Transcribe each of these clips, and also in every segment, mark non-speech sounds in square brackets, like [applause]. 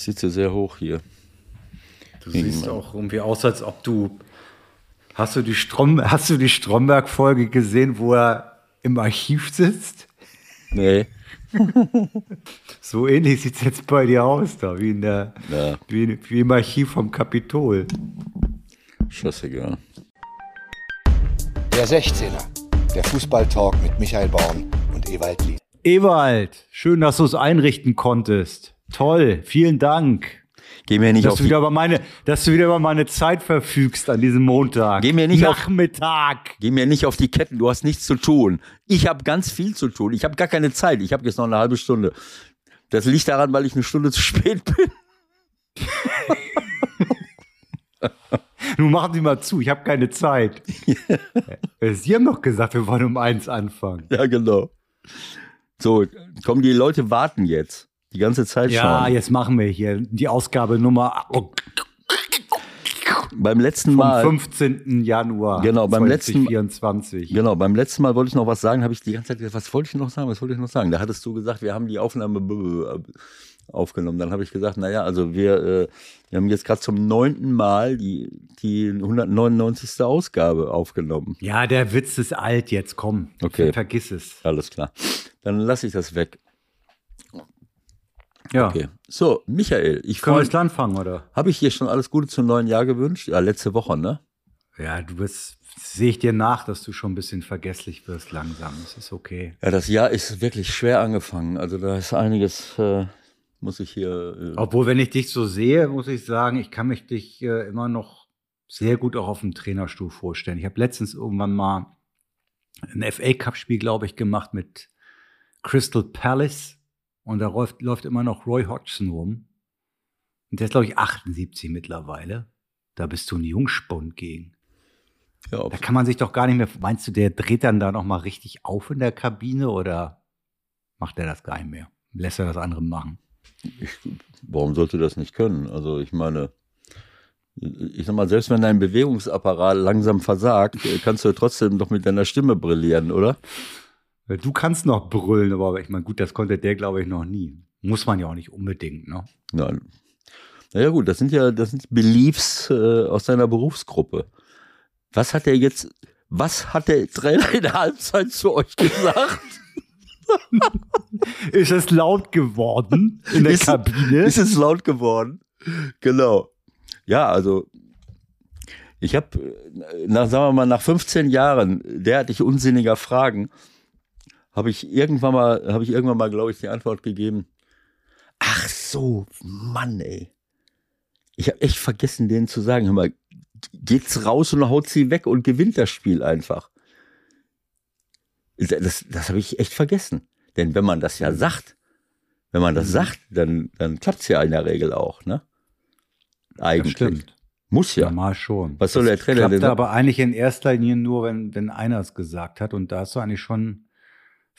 Ich sitze sehr hoch hier. Du siehst auch irgendwie aus, als ob du. Hast du die, Strom, hast du die Stromberg-Folge gesehen, wo er im Archiv sitzt? Nee. [laughs] so ähnlich sieht es jetzt bei dir aus, da, wie, in der, Ja. wie, wie im Archiv vom Kapitol. Scheißegal. Der 16er, der Fußballtalk mit Michael Baum und Ewald Lien. Ewald, schön, dass du es einrichten konntest. Toll, vielen Dank. Geh mir nicht Dass auf du, die, wieder über meine, dass du wieder über meine Zeit verfügst an diesem Montag. Geh mir nicht auf- Nachmittag. geh mir nicht auf die Ketten, du hast nichts zu tun. Ich habe ganz viel zu tun. Ich habe gar keine Zeit. Ich habe jetzt noch eine halbe Stunde. Das liegt daran, weil ich eine Stunde zu spät bin. [laughs] Nun machen Sie mal zu, ich habe keine Zeit. [laughs] Sie haben doch gesagt, wir wollen um eins anfangen. Ja, genau. So, komm, die Leute warten jetzt. Die ganze Zeit Ja, schon. jetzt machen wir hier die Ausgabe Nummer Beim letzten vom Mal. 15. Januar Genau, beim letzten- 2024. Genau, beim letzten Mal wollte ich noch was sagen, habe ich die ganze Zeit gesagt, was wollte ich noch sagen, was wollte ich noch sagen? Da hattest du gesagt, wir haben die Aufnahme aufgenommen. Dann habe ich gesagt, naja, also wir, äh, wir haben jetzt gerade zum neunten Mal die, die 199. Ausgabe aufgenommen. Ja, der Witz ist alt jetzt, komm. Okay. Vergiss es. Alles klar. Dann lasse ich das weg. Ja. Okay. So, Michael, ich freue jetzt anfangen, oder? Habe ich dir schon alles Gute zum neuen Jahr gewünscht? Ja, letzte Woche, ne? Ja, du bist, sehe ich dir nach, dass du schon ein bisschen vergesslich wirst langsam. Das ist okay. Ja, das Jahr ist wirklich schwer angefangen. Also da ist einiges, äh, muss ich hier. Äh, Obwohl, wenn ich dich so sehe, muss ich sagen, ich kann mich dich äh, immer noch sehr gut auch auf dem Trainerstuhl vorstellen. Ich habe letztens irgendwann mal ein FA-Cup-Spiel, glaube ich, gemacht mit Crystal Palace. Und da läuft, läuft immer noch Roy Hodgson rum. Und der ist, glaube ich, 78 mittlerweile. Da bist du ein Jungspund gegen. ja, Da kann man sich doch gar nicht mehr. Meinst du, der dreht dann da noch mal richtig auf in der Kabine oder macht er das gar nicht mehr? Lässt er das andere machen? warum sollte das nicht können? Also ich meine, ich sag mal, selbst wenn dein Bewegungsapparat langsam versagt, kannst du trotzdem doch mit deiner Stimme brillieren, oder? Du kannst noch brüllen, aber ich meine, gut, das konnte der, glaube ich, noch nie. Muss man ja auch nicht unbedingt, ne? Nein. Naja gut, das sind ja, das sind Beliefs äh, aus seiner Berufsgruppe. Was hat er jetzt, was hat der Trainer in der Halbzeit zu euch gesagt? [laughs] Ist es laut geworden in der Ist- Kabine? Ist es laut geworden? Genau. Ja, also ich habe, nach, sagen wir mal, nach 15 Jahren derartig unsinniger Fragen, habe ich irgendwann mal, habe ich irgendwann mal, glaube ich, die Antwort gegeben. Ach so, Mann, ey. Ich habe echt vergessen, denen zu sagen, hör mal, geht's raus und haut sie weg und gewinnt das Spiel einfach. Das, das habe ich echt vergessen. Denn wenn man das ja sagt, wenn man das Mhm. sagt, dann, dann klappt's ja in der Regel auch, ne? Eigentlich. Muss ja. Normal schon. Was soll der Trainer klappt denn aber eigentlich in erster Linie nur, wenn, wenn einer es gesagt hat. Und da hast du eigentlich schon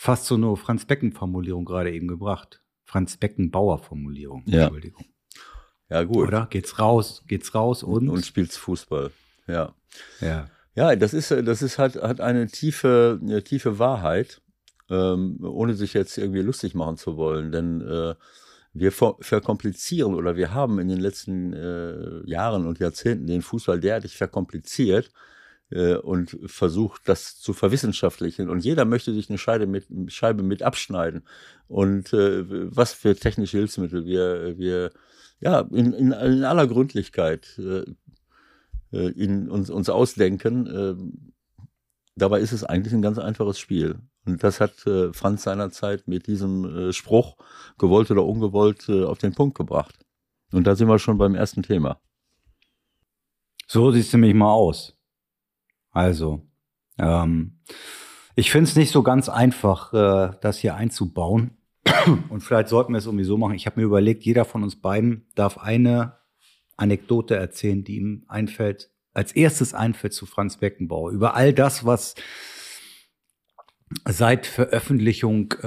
fast so eine Franz Becken-Formulierung gerade eben gebracht. Franz Beckenbauer-Formulierung. Ja. Entschuldigung. Ja, gut. Oder? Geht's raus, geht's raus und? Und spielst Fußball. Ja. ja. Ja, das ist, äh, das ist halt, hat eine tiefe, eine tiefe Wahrheit, ähm, ohne sich jetzt irgendwie lustig machen zu wollen. Denn äh, wir ver verkomplizieren oder wir haben in den letzten äh, Jahren und Jahrzehnten den Fußball derartig verkompliziert äh, und versucht, das zu verwissenschaftlichen. Und jeder möchte sich eine Scheibe mit, Scheibe mit abschneiden. Und äh, was für technische Hilfsmittel wir, wir ja, in, in, in aller Gründlichkeit äh, äh, in uns, uns ausdenken. Äh, dabei ist es eigentlich ein ganz einfaches Spiel. Und das hat äh, Franz seinerzeit mit diesem äh, Spruch, gewollt oder ungewollt, äh, auf den Punkt gebracht. Und da sind wir schon beim ersten Thema. So sieht's nämlich mal aus. Also, ähm, ich finde es nicht so ganz einfach, äh, das hier einzubauen. Und vielleicht sollten wir es irgendwie so machen. Ich habe mir überlegt, jeder von uns beiden darf eine Anekdote erzählen, die ihm einfällt, als erstes einfällt zu Franz Beckenbauer. Über all das, was seit Veröffentlichung äh,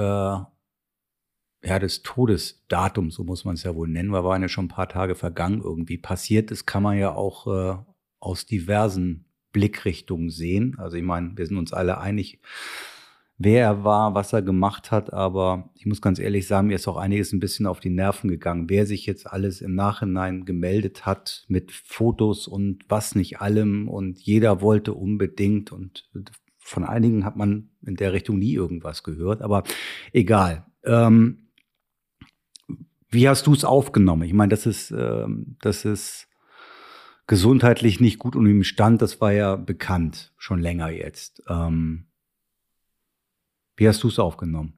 ja, des Todesdatums, so muss man es ja wohl nennen, weil waren ja schon ein paar Tage vergangen irgendwie passiert ist, kann man ja auch äh, aus diversen Blickrichtungen sehen. Also ich meine, wir sind uns alle einig, wer er war, was er gemacht hat, aber ich muss ganz ehrlich sagen, mir ist auch einiges ein bisschen auf die Nerven gegangen. Wer sich jetzt alles im Nachhinein gemeldet hat mit Fotos und was nicht allem und jeder wollte unbedingt und von einigen hat man in der Richtung nie irgendwas gehört, aber egal. Ähm, wie hast du es aufgenommen? Ich meine, das ist, ähm, das ist gesundheitlich nicht gut und im Stand, das war ja bekannt, schon länger jetzt. Ähm, wie hast du es aufgenommen?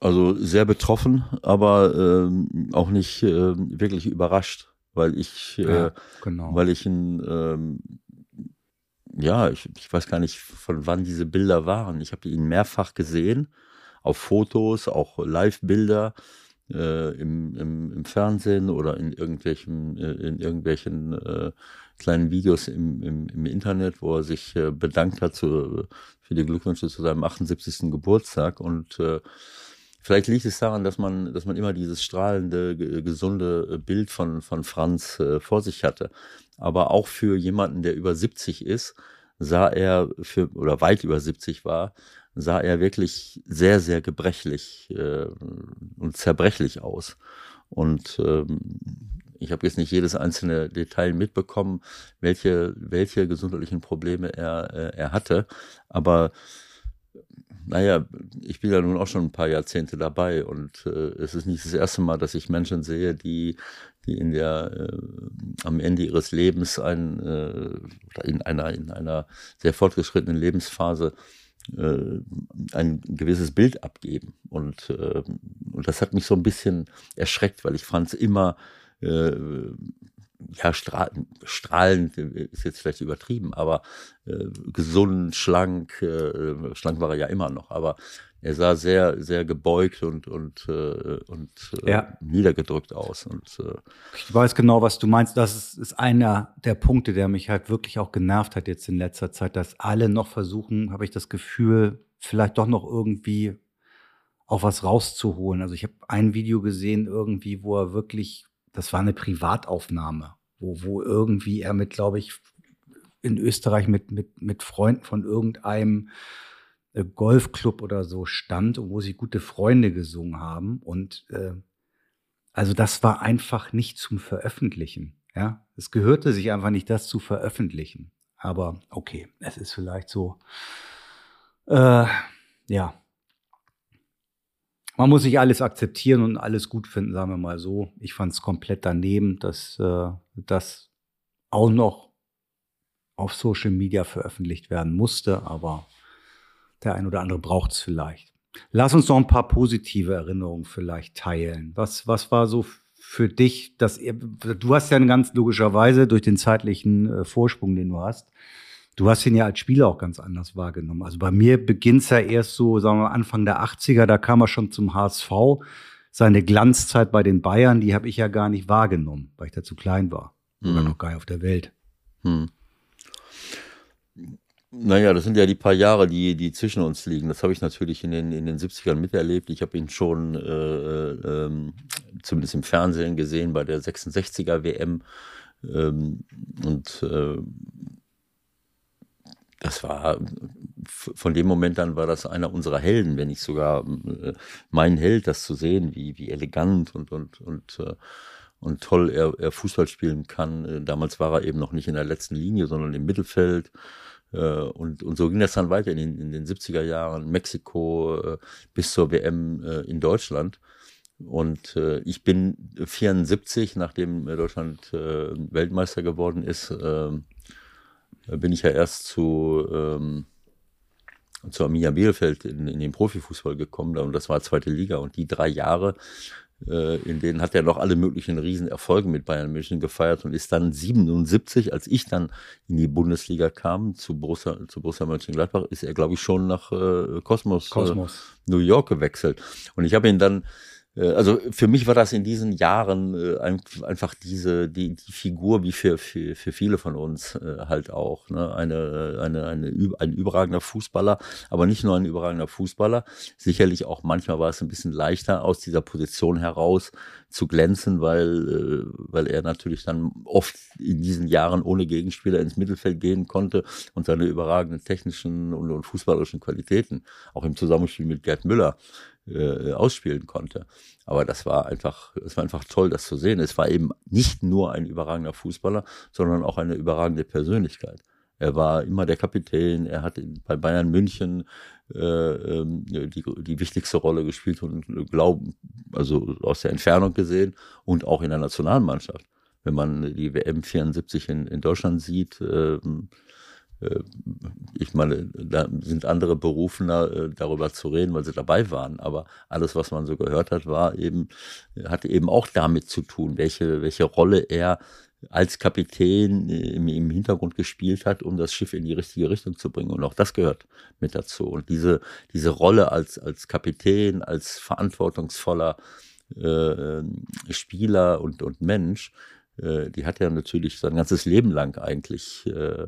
Also sehr betroffen, aber ähm, auch nicht äh, wirklich überrascht, weil ich, äh, ja, genau. weil ich ein, ähm, ja, ich, ich weiß gar nicht, von wann diese Bilder waren. Ich habe ihn mehrfach gesehen, auf Fotos, auch Live-Bilder äh, im, im, im, Fernsehen oder in irgendwelchen, äh, in irgendwelchen äh, kleinen Videos im, im, im, Internet, wo er sich äh, bedankt hat zu, für die Glückwünsche zu seinem 78. Geburtstag. Und äh, vielleicht liegt es daran, dass man, dass man immer dieses strahlende, gesunde Bild von, von Franz äh, vor sich hatte. Aber auch für jemanden, der über 70 ist, sah er für, oder weit über 70 war, sah er wirklich sehr, sehr gebrechlich äh, und zerbrechlich aus. Und ähm, ich habe jetzt nicht jedes einzelne Detail mitbekommen, welche, welche gesundheitlichen Probleme er, äh, er hatte. Aber naja, ich bin ja nun auch schon ein paar Jahrzehnte dabei und äh, es ist nicht das erste Mal, dass ich Menschen sehe, die, die in der äh, am Ende ihres Lebens ein, äh, in einer in einer sehr fortgeschrittenen Lebensphase ein gewisses Bild abgeben. Und, äh, und das hat mich so ein bisschen erschreckt, weil ich Franz immer äh, ja, strahlend, strahlend ist jetzt vielleicht übertrieben, aber äh, gesund, schlank, äh, schlank war er ja immer noch, aber er sah sehr, sehr gebeugt und, und, äh, und äh, ja. niedergedrückt aus. Und, äh, ich weiß genau, was du meinst. Das ist, ist einer der Punkte, der mich halt wirklich auch genervt hat jetzt in letzter Zeit, dass alle noch versuchen, habe ich das Gefühl, vielleicht doch noch irgendwie auch was rauszuholen. Also ich habe ein Video gesehen irgendwie, wo er wirklich, das war eine Privataufnahme, wo, wo irgendwie er mit, glaube ich, in Österreich mit, mit, mit Freunden von irgendeinem äh, Golfclub oder so stand und wo sie gute Freunde gesungen haben. Und äh, also das war einfach nicht zum Veröffentlichen. Ja, es gehörte sich einfach nicht, das zu veröffentlichen. Aber okay, es ist vielleicht so. Äh, ja. Man muss sich alles akzeptieren und alles gut finden, sagen wir mal so. Ich fand es komplett daneben, dass äh, das auch noch auf Social Media veröffentlicht werden musste, aber der ein oder andere braucht es vielleicht. Lass uns noch ein paar positive Erinnerungen vielleicht teilen. Was, was war so für dich, dass ihr, du hast ja ganz logischerweise durch den zeitlichen äh, Vorsprung, den du hast, du hast ihn ja als Spieler auch ganz anders wahrgenommen. Also bei mir beginnt es ja erst so, sagen wir Anfang der 80er, da kam er schon zum HSV. Seine Glanzzeit bei den Bayern, die habe ich ja gar nicht wahrgenommen, weil ich da zu klein war. Hm. Oder noch gar nicht auf der Welt. Hm. Naja, das sind ja die paar Jahre, die, die zwischen uns liegen. Das habe ich natürlich in den, in den 70ern miterlebt. Ich habe ihn schon äh, äh, zumindest im Fernsehen gesehen bei der 66er WM. Ähm, und äh, das war, von dem Moment an war das einer unserer Helden, wenn nicht sogar äh, mein Held, das zu sehen, wie, wie elegant und, und, und, äh, und toll er, er Fußball spielen kann. Äh, damals war er eben noch nicht in der letzten Linie, sondern im Mittelfeld. Und, und so ging das dann weiter in den, in den 70er Jahren, Mexiko bis zur WM in Deutschland. Und äh, ich bin 74, nachdem Deutschland äh, Weltmeister geworden ist, äh, bin ich ja erst zu, ähm, zu Arminia Bielefeld in, in den Profifußball gekommen. Und das war zweite Liga. Und die drei Jahre äh, in denen hat er noch alle möglichen Riesenerfolge mit Bayern München gefeiert und ist dann 77, als ich dann in die Bundesliga kam, zu Borussia, zu Borussia Mönchengladbach, ist er, glaube ich, schon nach äh, Kosmos, Kosmos. Äh, New York gewechselt. Und ich habe ihn dann äh, also für mich war das in diesen Jahren äh, einfach diese die, die Figur wie für, für, für viele von uns äh, halt auch ne? eine, eine, eine ein überragender Fußballer, aber nicht nur ein überragender Fußballer. Sicherlich auch manchmal war es ein bisschen leichter aus dieser Position heraus zu glänzen, weil weil er natürlich dann oft in diesen Jahren ohne Gegenspieler ins Mittelfeld gehen konnte und seine überragenden technischen und, und fußballerischen Qualitäten auch im Zusammenspiel mit Gerd Müller äh, ausspielen konnte. Aber das war einfach, es war einfach toll, das zu sehen. Es war eben nicht nur ein überragender Fußballer, sondern auch eine überragende Persönlichkeit. Er war immer der Kapitän, er hat bei Bayern München äh, ähm, die, die wichtigste Rolle gespielt und glauben, also aus der Entfernung gesehen und auch in der Nationalmannschaft. Wenn man die WM 74 in, in Deutschland sieht, äh, äh, ich meine, da sind andere berufener, äh, darüber zu reden, weil sie dabei waren. Aber alles, was man so gehört hat, war eben, hatte eben auch damit zu tun, welche, welche Rolle er als Kapitän im, im Hintergrund gespielt hat, um das Schiff in die richtige Richtung zu bringen. Und auch das gehört mit dazu. Und diese, diese Rolle als, als Kapitän, als verantwortungsvoller äh, Spieler und, und Mensch, äh, die hat er natürlich sein ganzes Leben lang eigentlich äh, äh,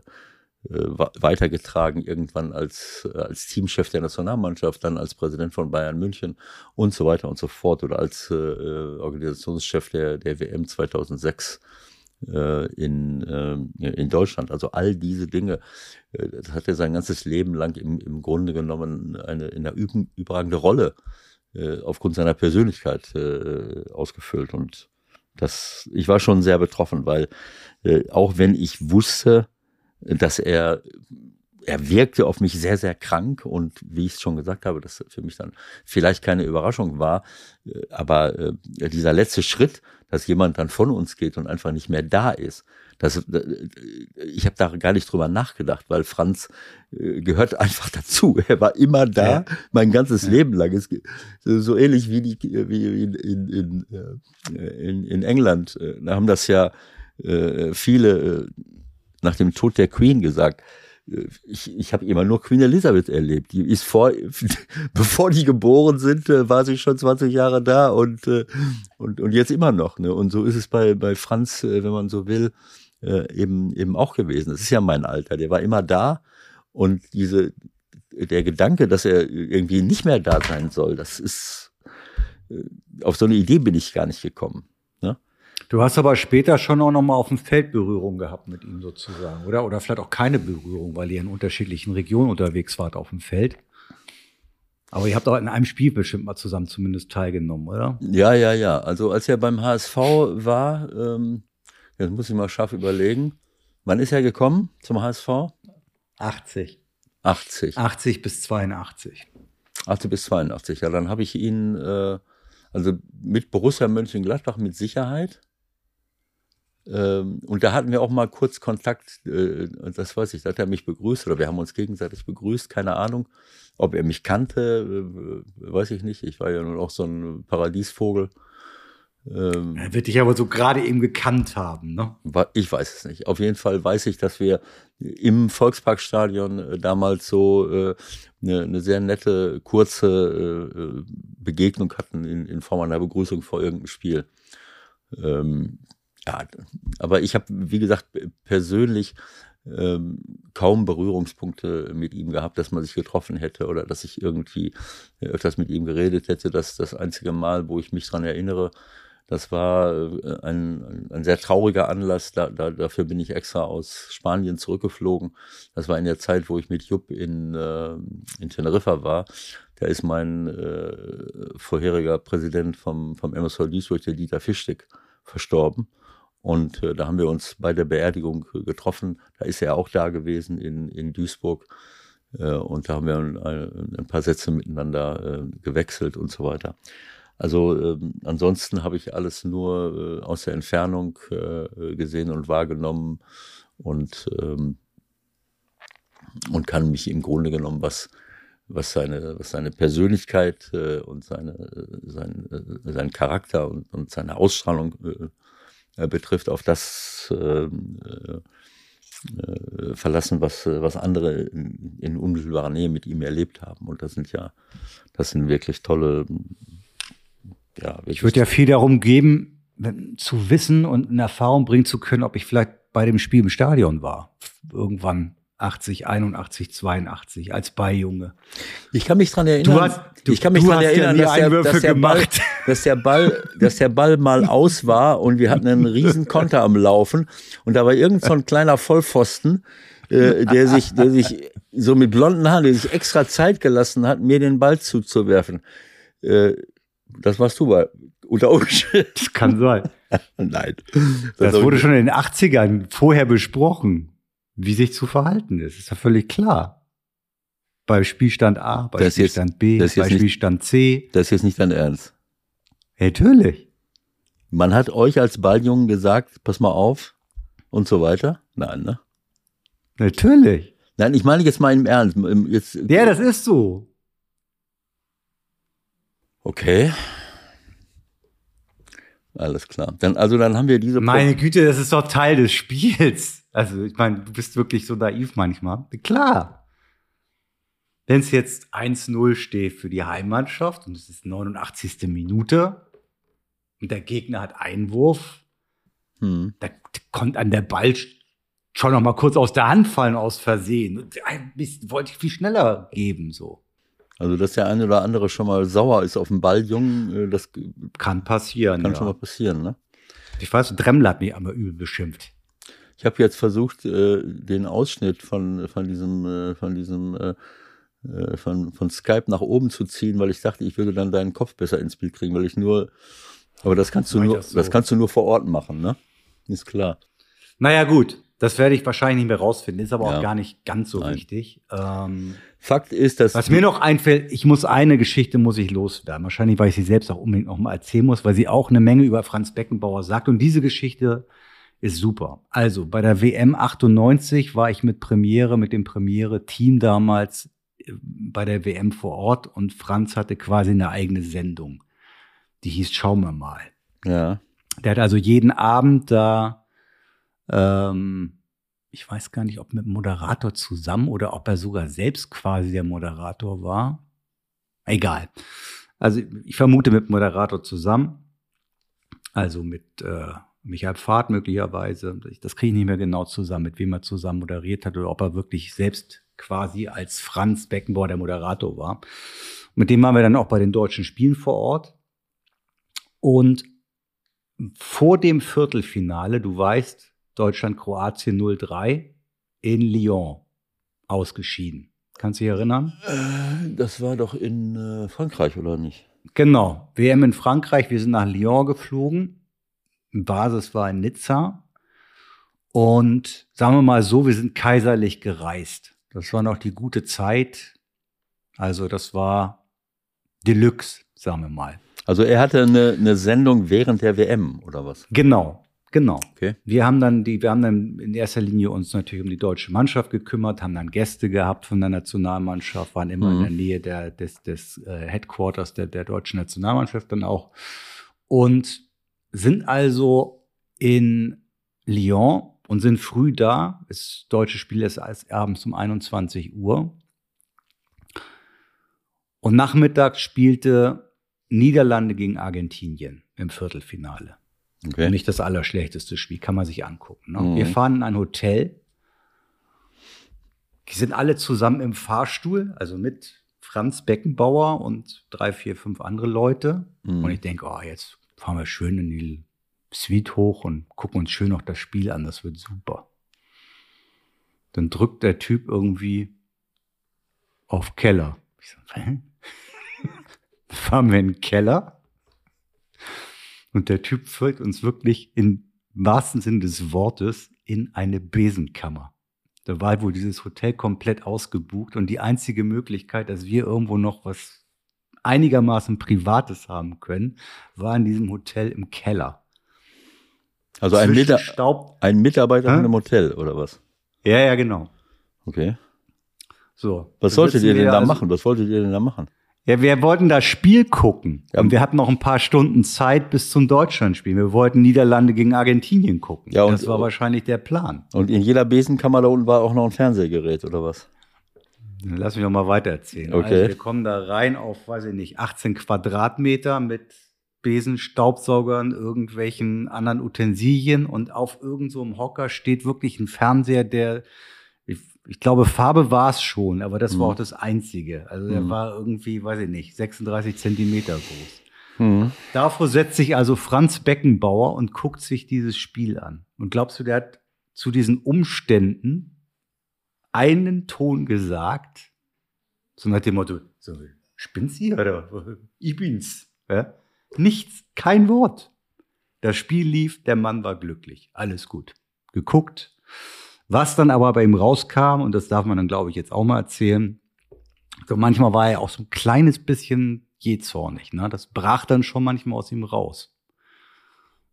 weitergetragen, irgendwann als, äh, als Teamchef der Nationalmannschaft, dann als Präsident von Bayern München und so weiter und so fort oder als äh, Organisationschef der, der WM 2006 äh, in, äh, in Deutschland. Also all diese Dinge, äh, das hat er sein ganzes Leben lang im, im Grunde genommen eine, in einer überragende Rolle aufgrund seiner Persönlichkeit ausgefüllt und das, ich war schon sehr betroffen, weil auch wenn ich wusste, dass er er wirkte auf mich sehr, sehr krank und wie ich es schon gesagt habe, das für mich dann vielleicht keine Überraschung war, äh, aber äh, dieser letzte Schritt, dass jemand dann von uns geht und einfach nicht mehr da ist, das, äh, ich habe da gar nicht drüber nachgedacht, weil Franz gehört einfach dazu. [laughs] Er war immer da, ja. mein ganzes ja. Leben lang. Ist so ähnlich wie, die, wie in, in, in, in England. Da haben das ja viele nach dem Tod der Queen gesagt, äh, ich, ich habe immer nur Queen Elizabeth erlebt. Die ist vor, [laughs] bevor die geboren sind, äh, war sie schon 20 Jahre da und, äh, und, und jetzt immer noch. Ne? Und so ist es bei, bei Franz, wenn man so will, eben, eben auch gewesen. Das ist ja mein Alter. Der war immer da und diese, der Gedanke, dass er irgendwie nicht mehr da sein soll, das ist, auf so eine Idee bin ich gar nicht gekommen. Du hast aber später schon auch noch mal auf dem Feld Berührung gehabt mit ihm sozusagen, oder? Oder vielleicht auch keine Berührung, weil ihr in unterschiedlichen Regionen unterwegs wart auf dem Feld. Aber ihr habt auch in einem Spiel bestimmt mal zusammen zumindest teilgenommen, oder? Ja, ja, ja. Also als er beim HSV war, ähm, jetzt muss ich mal scharf überlegen. Wann ist er gekommen zum HSV? 80. 80. 80 bis 82. 80 bis 82. Ja, dann habe ich ihn, äh, also mit Borussia Mönchengladbach mit Sicherheit. Ähm, und da hatten wir auch mal kurz Kontakt, äh, das weiß ich, da hat er mich begrüßt oder wir haben uns gegenseitig begrüßt, keine Ahnung. Ob er mich kannte, äh, weiß ich nicht. Ich war ja nun auch so ein Paradiesvogel. Ähm, er wird dich aber so gerade eben gekannt haben, ne? Ich weiß es nicht. Auf jeden Fall weiß ich, dass wir im Volksparkstadion äh, damals so eine, eine sehr nette, kurze Begegnung hatten in, in Form einer Begrüßung vor irgendeinem Spiel. Ja, aber ich habe, wie gesagt, persönlich ähm, kaum Berührungspunkte mit ihm gehabt, dass man sich getroffen hätte oder dass ich irgendwie öfters mit ihm geredet hätte. Das das einzige Mal, wo ich mich dran erinnere, das war äh, ein, ein sehr trauriger Anlass. Da, da, dafür bin ich extra aus Spanien zurückgeflogen. Das war in der Zeit, wo ich mit Jupp in, äh, in Teneriffa war. Da ist mein äh, vorheriger Präsident vom, vom MSV Duisburg, der Dieter Fischtig, verstorben. Und äh, da haben wir uns bei der Beerdigung äh, getroffen. Da ist er auch da gewesen in, in Duisburg. Äh, und da haben wir ein, ein paar Sätze miteinander äh, gewechselt und so weiter. Also ähm, ansonsten habe ich alles nur äh, aus der Entfernung äh, gesehen und wahrgenommen und, ähm, und kann mich im Grunde genommen, was, was, seine, was seine Persönlichkeit äh, und seine, äh, sein, äh, sein Charakter und, und seine Ausstrahlung äh, äh, betrifft, auf das ähm, äh, äh, verlassen, was, was andere in, unmittelbarer Nähe mit ihm erlebt haben. Und das sind ja, das sind wirklich tolle, Ja, Ich würde ja viel darum geben, zu wissen und in Erfahrung bringen zu können, ob ich vielleicht bei dem Spiel im Stadion war. Irgendwann 80, 81, 82 als Beijunge. Ich kann mich dran erinnern. Du hast- du- ich kann mich dran ja erinnern, nie dass, der, dass, der Ball, [laughs] dass der Ball, dass der Ball mal aus war und wir hatten einen riesen Konter am Laufen und da war irgend so ein kleiner Vollpfosten, äh, der sich, der sich so mit blonden Haaren, der sich extra Zeit gelassen hat, mir den Ball zuzuwerfen. Äh, das warst du bei unter Umständen. Das kann sein. [laughs] Nein. Das wurde schon in den 80ern vorher besprochen, wie sich zu verhalten ist. Ist ja völlig klar. Bei Spielstand A, bei Das ist jetzt- Spielstand B, bei nicht- Spielstand C. Das ist jetzt nicht dein Ernst. Natürlich. Man hat euch als Balljungen gesagt, pass mal auf und so weiter. Nein, ne? Natürlich. Nein, ich meine jetzt mal im Ernst. Jetzt, Ja, das ist so. Okay. Alles klar. Dann, also dann haben wir diese. Meine Güte, das ist doch Teil des Spiels. Also, ich meine, du bist wirklich so naiv manchmal. Klar. Wenn es jetzt 1-0 steht für die Heimmannschaft und es ist 89. Minute und der Gegner hat Einwurf, Hm. da kommt an der Ball schon noch mal kurz aus der Hand fallen aus Versehen. Ein bisschen wollte ich viel schneller geben, so. Also, dass der eine oder andere schon mal sauer ist auf den Balljungen, äh, das Kann passieren, kann ja. schon mal passieren, ne? Ich weiß, Dremmler hat mich einmal übel beschimpft. Ich habe jetzt versucht, äh, den Ausschnitt von, von diesem, äh, von diesem, äh, äh, von, von Skype nach oben zu ziehen, weil ich dachte, ich würde dann deinen Kopf besser ins Bild kriegen, weil ich nur, aber das kannst du nur, das das, so? kannst du nur vor Ort machen, ne? Ist klar. Naja, gut. Das werde ich wahrscheinlich nicht mehr rausfinden. Ist aber Ja. auch gar nicht ganz so Nein. wichtig. Ähm, Fakt ist, dass was mir noch einfällt, ich muss eine Geschichte muss ich loswerden. Wahrscheinlich, weil ich sie selbst auch unbedingt noch mal erzählen muss, weil sie auch eine Menge über Franz Beckenbauer sagt. Und diese Geschichte ist super. Also, bei der WM 98 war ich mit Premiere, mit dem Premiere-Team damals äh, bei der WM vor Ort und Franz hatte quasi eine eigene Sendung. Die hieß Schauen wir mal. ja, Der hat also jeden Abend da, ähm, ich weiß gar nicht, ob mit dem Moderator zusammen oder ob er sogar selbst quasi der Moderator war. Egal. Also ich vermute mit Moderator zusammen. Also mit äh, Michael Pfad möglicherweise. Das kriege ich nicht mehr genau zusammen, mit wem er zusammen moderiert hat oder ob er wirklich selbst quasi als Franz Beckenbauer der Moderator war. Mit dem waren wir dann auch bei den deutschen Spielen vor Ort. Und vor dem Viertelfinale, du weißt, Deutschland-Kroatien 0-3 in Lyon ausgeschieden. Kannst du dich erinnern? Äh, das war doch in äh, Frankreich, oder nicht? Genau. WM in Frankreich, wir sind nach Lyon geflogen. Basis war in Nizza. Und sagen wir mal so, wir sind kaiserlich gereist. Das war noch die gute Zeit. Also das war Deluxe, sagen wir mal. Also er hatte eine, eine Sendung während der WM, oder was? Genau, genau. Okay. Wir haben dann die, wir haben dann in erster Linie uns natürlich um die deutsche Mannschaft gekümmert, haben dann Gäste gehabt von der Nationalmannschaft, waren immer Mhm. in der Nähe der, des, des äh, Headquarters der, der deutschen Nationalmannschaft dann auch und sind also in Lyon und sind früh da. Das deutsche Spiel ist abends um 21 Uhr. Und nachmittags spielte Niederlande gegen Argentinien im Viertelfinale. Okay. Nicht das allerschlechteste Spiel, kann man sich angucken. Ne? Mhm. Wir fahren in ein Hotel. Die sind alle zusammen im Fahrstuhl, also mit Franz Beckenbauer und drei, vier, fünf andere Leute. Mhm. Und ich denke, oh, jetzt fahren wir schön in die Suite hoch und gucken uns schön noch das Spiel an. Das wird super. Dann drückt der Typ irgendwie auf Keller. Ich so, hä? [laughs] fahren wir in den Keller. Und der Typ führt uns wirklich im wahrsten Sinne des Wortes in eine Besenkammer. Da war wohl dieses Hotel komplett ausgebucht und die einzige Möglichkeit, dass wir irgendwo noch was einigermaßen Privates haben können, war in diesem Hotel im Keller. Also ein, Mita Staub. ein Mitarbeiter Hä? in einem Hotel, oder was? Ja, ja, genau. Okay. So. Was solltet ihr denn da also- machen? Was wolltet ihr denn da machen? Ja, wir wollten das Spiel gucken. Ja. Und wir hatten noch ein paar Stunden Zeit bis zum Deutschlandspiel. Wir wollten Niederlande gegen Argentinien gucken. Ja, und- das war wahrscheinlich der Plan. Und in jeder Besenkammer da unten war auch noch ein Fernsehgerät, oder was? Lass mich noch mal weitererzählen. Okay. Also wir kommen da rein auf, weiß ich nicht, 18 Quadratmeter mit Besen, Staubsaugern, irgendwelchen anderen Utensilien und auf irgendeinem so Hocker steht wirklich ein Fernseher, der, ich, glaube, Farbe war es schon, aber das war Mhm. auch das Einzige. Also Mhm. war irgendwie, weiß ich nicht, 36 Zentimeter groß. Mhm. Davor setzt sich also Franz Beckenbauer und guckt sich dieses Spiel an. Und glaubst du, der hat zu diesen Umständen einen Ton gesagt? So nach dem Motto, so, spinnst du oder? Ich bin's. Ja? Nichts, kein Wort. Das Spiel lief, der Mann war glücklich. Alles gut. Geguckt. Was dann aber bei ihm rauskam, und das darf man dann, glaube ich, jetzt auch mal erzählen, so manchmal war er auch so ein kleines bisschen jähzornig. Ne? Das brach dann schon manchmal aus ihm raus.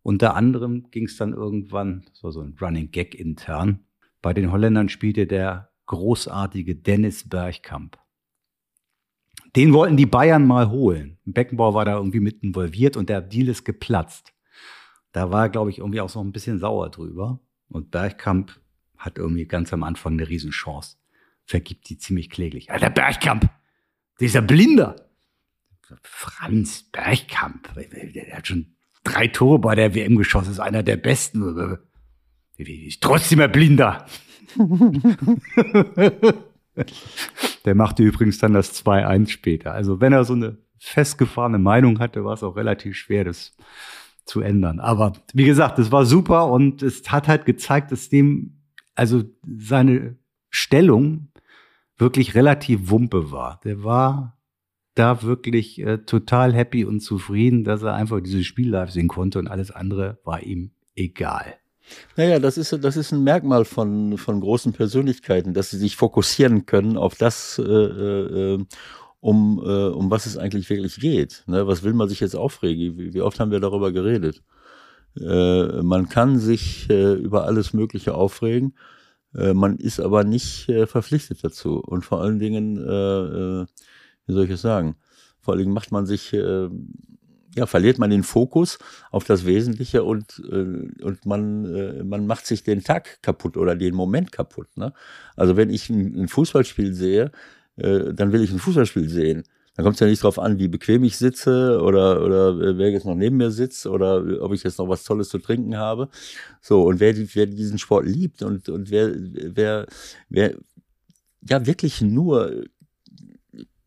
Unter anderem ging es dann irgendwann, das war so ein Running Gag intern, bei den Holländern spielte der großartige Dennis Bergkamp. Den wollten die Bayern mal holen. Beckenbauer war da irgendwie mit involviert und der Deal ist geplatzt. Da war, glaube ich, irgendwie auch so ein bisschen sauer drüber. Und Bergkamp hat irgendwie ganz am Anfang eine Riesenchance. Vergibt die ziemlich kläglich. Alter, Bergkamp, dieser Blinder. Franz Bergkamp, der hat schon drei Tore bei der WM geschossen, ist einer der besten. Ist trotzdem ein Blinder. [laughs] der machte übrigens dann das 2-1 später. Also wenn er so eine festgefahrene Meinung hatte, war es auch relativ schwer, das zu ändern. Aber wie gesagt, es war super und es hat halt gezeigt, dass dem, also seine Stellung wirklich relativ wumpe war. Der war da wirklich äh, total happy und zufrieden, dass er einfach dieses Spiel live sehen konnte und alles andere war ihm egal. Naja, das ist, das ist ein Merkmal von, von großen Persönlichkeiten, dass sie sich fokussieren können auf das, äh, äh, um, äh, um was es eigentlich wirklich geht. Ne? Was will man sich jetzt aufregen? Wie, wie oft haben wir darüber geredet? Äh, man kann sich äh, über alles Mögliche aufregen, äh, man ist aber nicht äh, verpflichtet dazu. Und vor allen Dingen, äh, wie soll ich es sagen, vor allen Dingen macht man sich ja, verliert man den Fokus auf das Wesentliche und, und man, man macht sich den Tag kaputt oder den Moment kaputt. Ne? Also wenn ich ein, ein Fußballspiel sehe, dann will ich ein Fußballspiel sehen. Dann kommt es ja nicht darauf an, wie bequem ich sitze oder, oder äh, wer jetzt noch neben mir sitzt oder ob ich jetzt noch was Tolles zu trinken habe. So, und wer, wer diesen Sport liebt und, und wer, wer, wer ja wirklich nur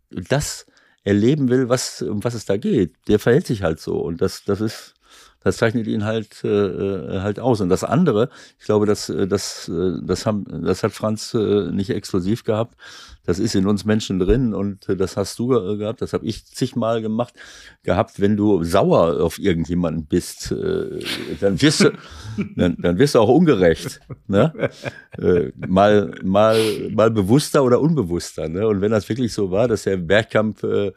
das erleben will, was, um was es da geht, der verhält sich halt so. Und das, das ist, das zeichnet ihn halt, äh, halt aus. Und das andere, ich glaube, das, das, das, haben, das hat Franz äh, nicht exklusiv gehabt. Das ist in uns Menschen drin und äh, das hast du gehabt, das habe ich zigmal gemacht, gehabt, wenn du sauer auf irgendjemanden bist, äh, dann wirst du, [laughs] dann, dann wirst du auch ungerecht. Ne? Äh, mal, mal, mal bewusster oder unbewusster. Ne? Und wenn das wirklich so war, dass der Bergkamp äh,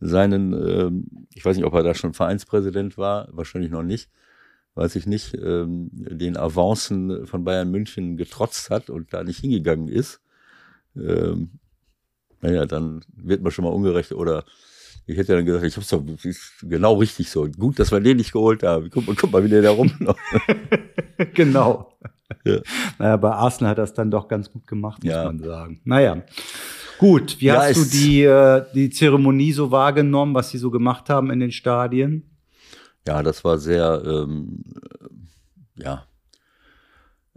seinen, äh, ich weiß nicht, ob er da schon Vereinspräsident war, wahrscheinlich noch nicht, weiß ich nicht, ähm, den Avancen von Bayern München getrotzt hat und da nicht hingegangen ist, ähm, naja, dann wird man schon mal ungerecht oder ich hätte dann gesagt, ich hab's doch genau richtig so. Gut, dass wir den nicht geholt haben. Guck mal, guck mal wie der da rumläuft. [laughs] genau. Ja. Naja, bei Arsenal hat das dann doch ganz gut gemacht, muss Ja. man sagen. Naja. Gut, wie Ja, hast du die, äh, die Zeremonie so wahrgenommen, was sie so gemacht haben in den Stadien? Ja, das war sehr, ähm, äh, ja,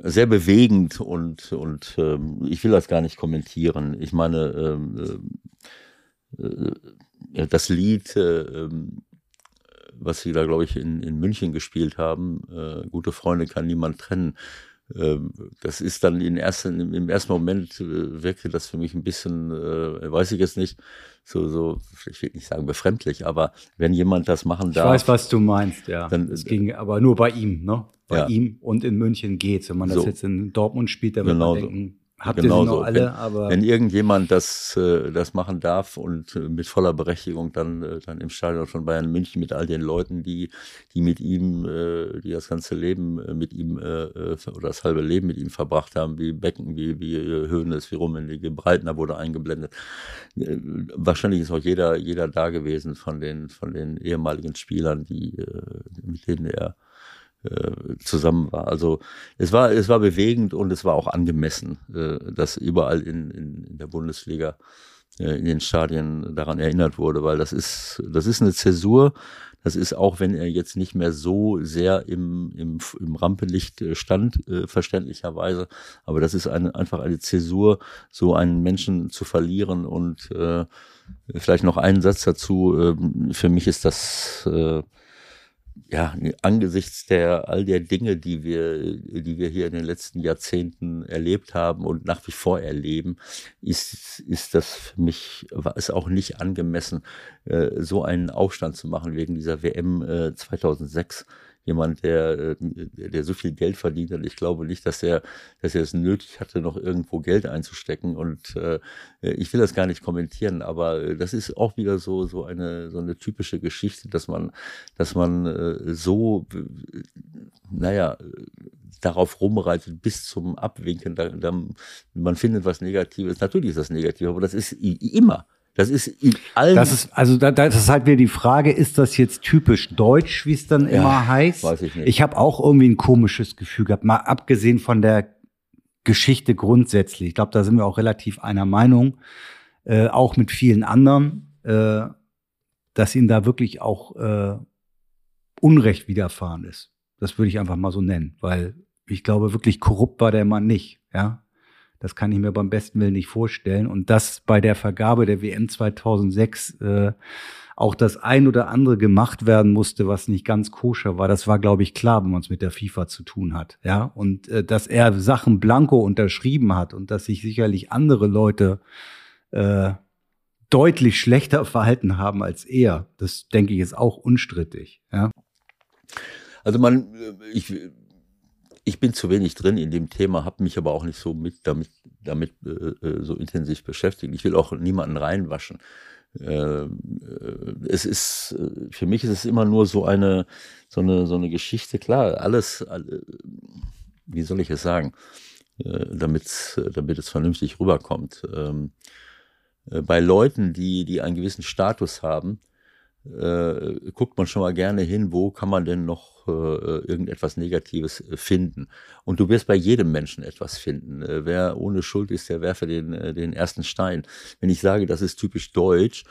sehr bewegend und, und ähm, ich will das gar nicht kommentieren. Ich meine, ähm, äh, äh, das Lied, äh, ähm, was sie da, glaube ich, in, in München gespielt haben, äh, Gute Freunde kann niemand trennen, ähm, das ist dann in ersten, im, ersten Moment äh, wirkte das für mich ein bisschen, äh, weiß ich jetzt nicht, so, so, ich will nicht sagen befremdlich, aber wenn jemand das machen Ich darf. weiß, was du meinst, ja. Dann- Es ging aber nur bei ihm, ne? Bei Ja. ihm und in München geht's. Wenn man das So. jetzt in Dortmund spielt, dann wird Genau man so. denken, habt ihr Genau sie noch so. alle, Wenn- aber Wenn irgendjemand das, äh, das machen darf und äh, mit voller Berechtigung dann, äh, dann im Stadion von Bayern München mit all den Leuten, die, die mit ihm, die das ganze Leben mit ihm oder das halbe Leben mit ihm verbracht haben, wie Becken, wie, wie Höhnes, wie Rummenigge, Breitner wurde eingeblendet. Wahrscheinlich ist auch jeder, jeder da gewesen von den, von den ehemaligen Spielern, die, mit denen er äh, zusammen war. Also es war, es war bewegend und es war auch angemessen, äh, dass überall in, in, in der Bundesliga äh, in den Stadien daran erinnert wurde, weil das ist, das ist eine Zäsur, Das ist auch, wenn er jetzt nicht mehr so sehr im, im, im Rampenlicht äh, stand, äh, verständlicherweise. Aber das ist eine, einfach eine Zäsur, so einen Menschen zu verlieren. Und äh, vielleicht noch einen Satz dazu. Äh, für mich ist das äh, ja, angesichts der all der Dinge, die wir, die wir hier in den letzten Jahrzehnten erlebt haben und nach wie vor erleben, ist, ist das für mich, war es auch nicht angemessen, äh, so einen Aufstand zu machen wegen dieser WM äh, 2006 jemand, der, äh, der so viel Geld verdient hat. Ich glaube nicht, dass er, dass er es nötig hatte, noch irgendwo Geld einzustecken. Und äh, ich will das gar nicht kommentieren, aber äh, das ist auch wieder so, so eine, so eine typische Geschichte, dass man, dass man äh, so, naja, darauf rumreitet bis zum Abwinken. Da, da, man findet was Negatives. Natürlich ist das negativ, aber das ist immer das ist in allen. Das ist, also da, das ist halt wieder die Frage, ist das jetzt typisch deutsch, wie es dann ja, immer heißt? Weiß ich nicht. Ich habe auch irgendwie ein komisches Gefühl gehabt, mal abgesehen von der Geschichte grundsätzlich. Ich glaube, da sind wir auch relativ einer Meinung, äh, auch mit vielen anderen, äh, dass ihm da wirklich auch äh, Unrecht widerfahren ist. Das würde ich einfach mal so nennen, weil ich glaube, wirklich korrupt war der Mann nicht. Ja, das kann ich mir beim besten Willen nicht vorstellen. Und dass bei der Vergabe der WM 2006 äh, auch das ein oder andere gemacht werden musste, was nicht ganz koscher war, das war, glaube ich, klar, wenn man es mit der FIFA zu tun hat. Ja, und äh, dass er Sachen blanko unterschrieben hat und dass sich sicherlich andere Leute äh, deutlich schlechter [laughs] verhalten haben als er, das denke ich ist auch unstrittig. Ja. Also man, äh, ich ich bin zu wenig drin in dem Thema, habe mich aber auch nicht so mit damit, damit äh, äh, so intensiv beschäftigt. Ich will auch niemanden reinwaschen. Äh, äh es ist äh, für mich ist es immer nur so eine so eine so eine Geschichte. Klar, alles, alle, wie soll ich es sagen, äh, damit damit es vernünftig rüberkommt. Ähm, bei Leuten, die die einen gewissen Status haben, guckt man schon mal gerne hin, wo kann man denn noch äh, irgendetwas Negatives äh, finden. Und du wirst bei jedem Menschen etwas finden. Äh, wer ohne Schuld ist, der werfe den, den ersten Stein. Wenn ich sage, das ist typisch deutsch,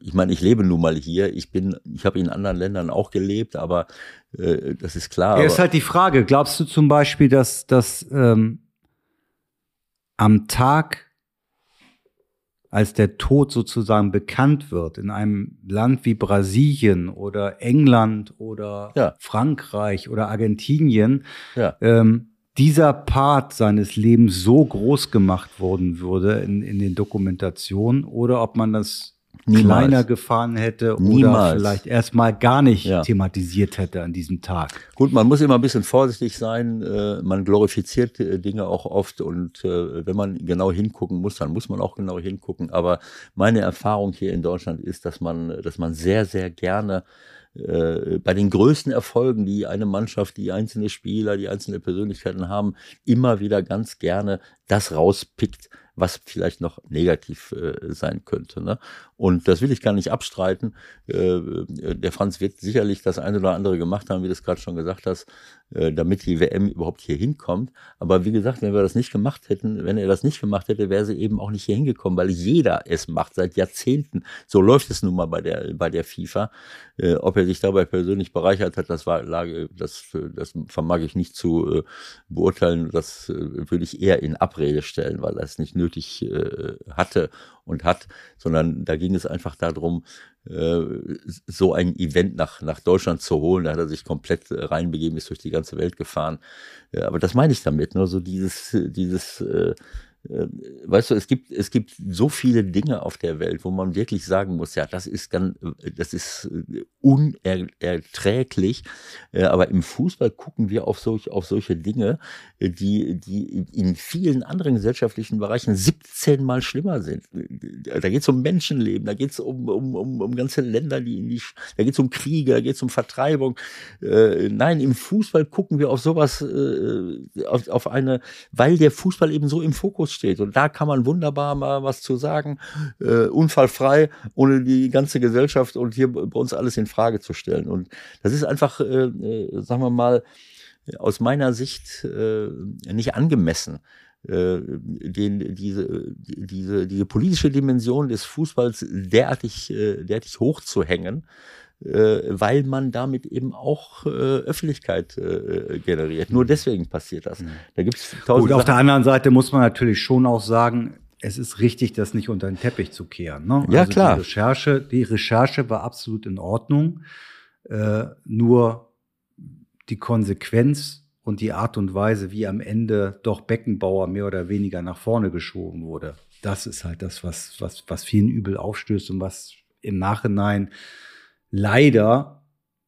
ich meine, ich lebe nun mal hier. Ich bin, ich habe in anderen Ländern auch gelebt, aber äh, das ist klar. Ja, ist halt die Frage. Glaubst du zum Beispiel, dass, dass ähm, am Tag als der Tod sozusagen bekannt wird in einem Land wie Brasilien oder England oder ja. Frankreich oder Argentinien, ja. ähm, dieser Part seines Lebens so groß gemacht worden würde in, in den Dokumentationen oder ob man das Niemals. kleiner gefahren hätte Niemals. oder vielleicht erstmal gar nicht ja. thematisiert hätte an diesem Tag. Gut, man muss immer ein bisschen vorsichtig sein. Äh, man glorifiziert äh, Dinge auch oft und äh, wenn man genau hingucken muss, dann muss man auch genau hingucken. Aber meine Erfahrung hier in Deutschland ist, dass man, dass man sehr, sehr gerne bei den größten Erfolgen, die eine Mannschaft, die einzelne Spieler, die einzelne Persönlichkeiten haben, immer wieder ganz gerne das rauspickt, was vielleicht noch negativ äh, sein könnte. Ne? Und das will ich gar nicht abstreiten. Äh, der Franz wird sicherlich das eine oder andere gemacht haben, wie du es gerade schon gesagt hast, äh, damit die WM überhaupt hier hinkommt. Aber wie gesagt, wenn wir das nicht gemacht hätten, wenn er das nicht gemacht hätte, wäre sie eben auch nicht hier hingekommen, weil jeder es macht seit Jahrzehnten. So läuft es nun mal bei der bei der FIFA. Äh, ob er sich dabei persönlich bereichert hat, das war Lage, das das vermag ich nicht zu äh, beurteilen. Das äh, würde ich eher in Abrede stellen, weil es nicht nötig äh, hatte und hat, sondern da ging es einfach darum, äh, so ein Event nach, nach Deutschland zu holen. Da hat er sich komplett äh, reinbegeben, ist durch die ganze Welt gefahren. Aber das meine ich damit, nur so dieses, dieses äh, äh, weißt du, es gibt, es gibt so viele Dinge auf der Welt, wo man wirklich sagen muss, ja, das ist ganz, das ist äh, unerträglich. Äh, aber im Fußball gucken wir auf solch, auf solche Dinge, die, die in vielen anderen gesellschaftlichen Bereichen 17 mal schlimmer sind. Da geht es um Menschenleben, da geht es um, um, um, um ganze Länder, die in die, da geht es um Kriege, da geht es um Vertreibung. Nein, im Fußball gucken wir auf sowas, auf, auf eine, weil der Fußball eben so im Fokus steht. Und da kann man wunderbar mal was zu sagen, äh, unfallfrei, ohne die ganze Gesellschaft und hier bei uns alles in Frage zu stellen. Und das ist einfach, äh, äh, sagen wir mal, aus meiner Sicht äh, nicht angemessen äh, den, diese, diese, diese politische Dimension des Fußballs derartig, äh, derartig hochzuhängen, äh, weil man damit eben auch äh, Öffentlichkeit äh, generiert. Nur deswegen passiert das. Mhm. Da gibt es Gut, auf der anderen Seite muss man natürlich schon auch sagen, es ist richtig, das nicht unter den Teppich zu kehren. Ne? Ja, klar. Die Recherche, die Recherche war absolut in Ordnung. Äh, nur die Konsequenz und die Art und Weise, wie am Ende doch Beckenbauer mehr oder weniger nach vorne geschoben wurde, das ist halt das, was, was, was vielen übel aufstößt und was im Nachhinein leider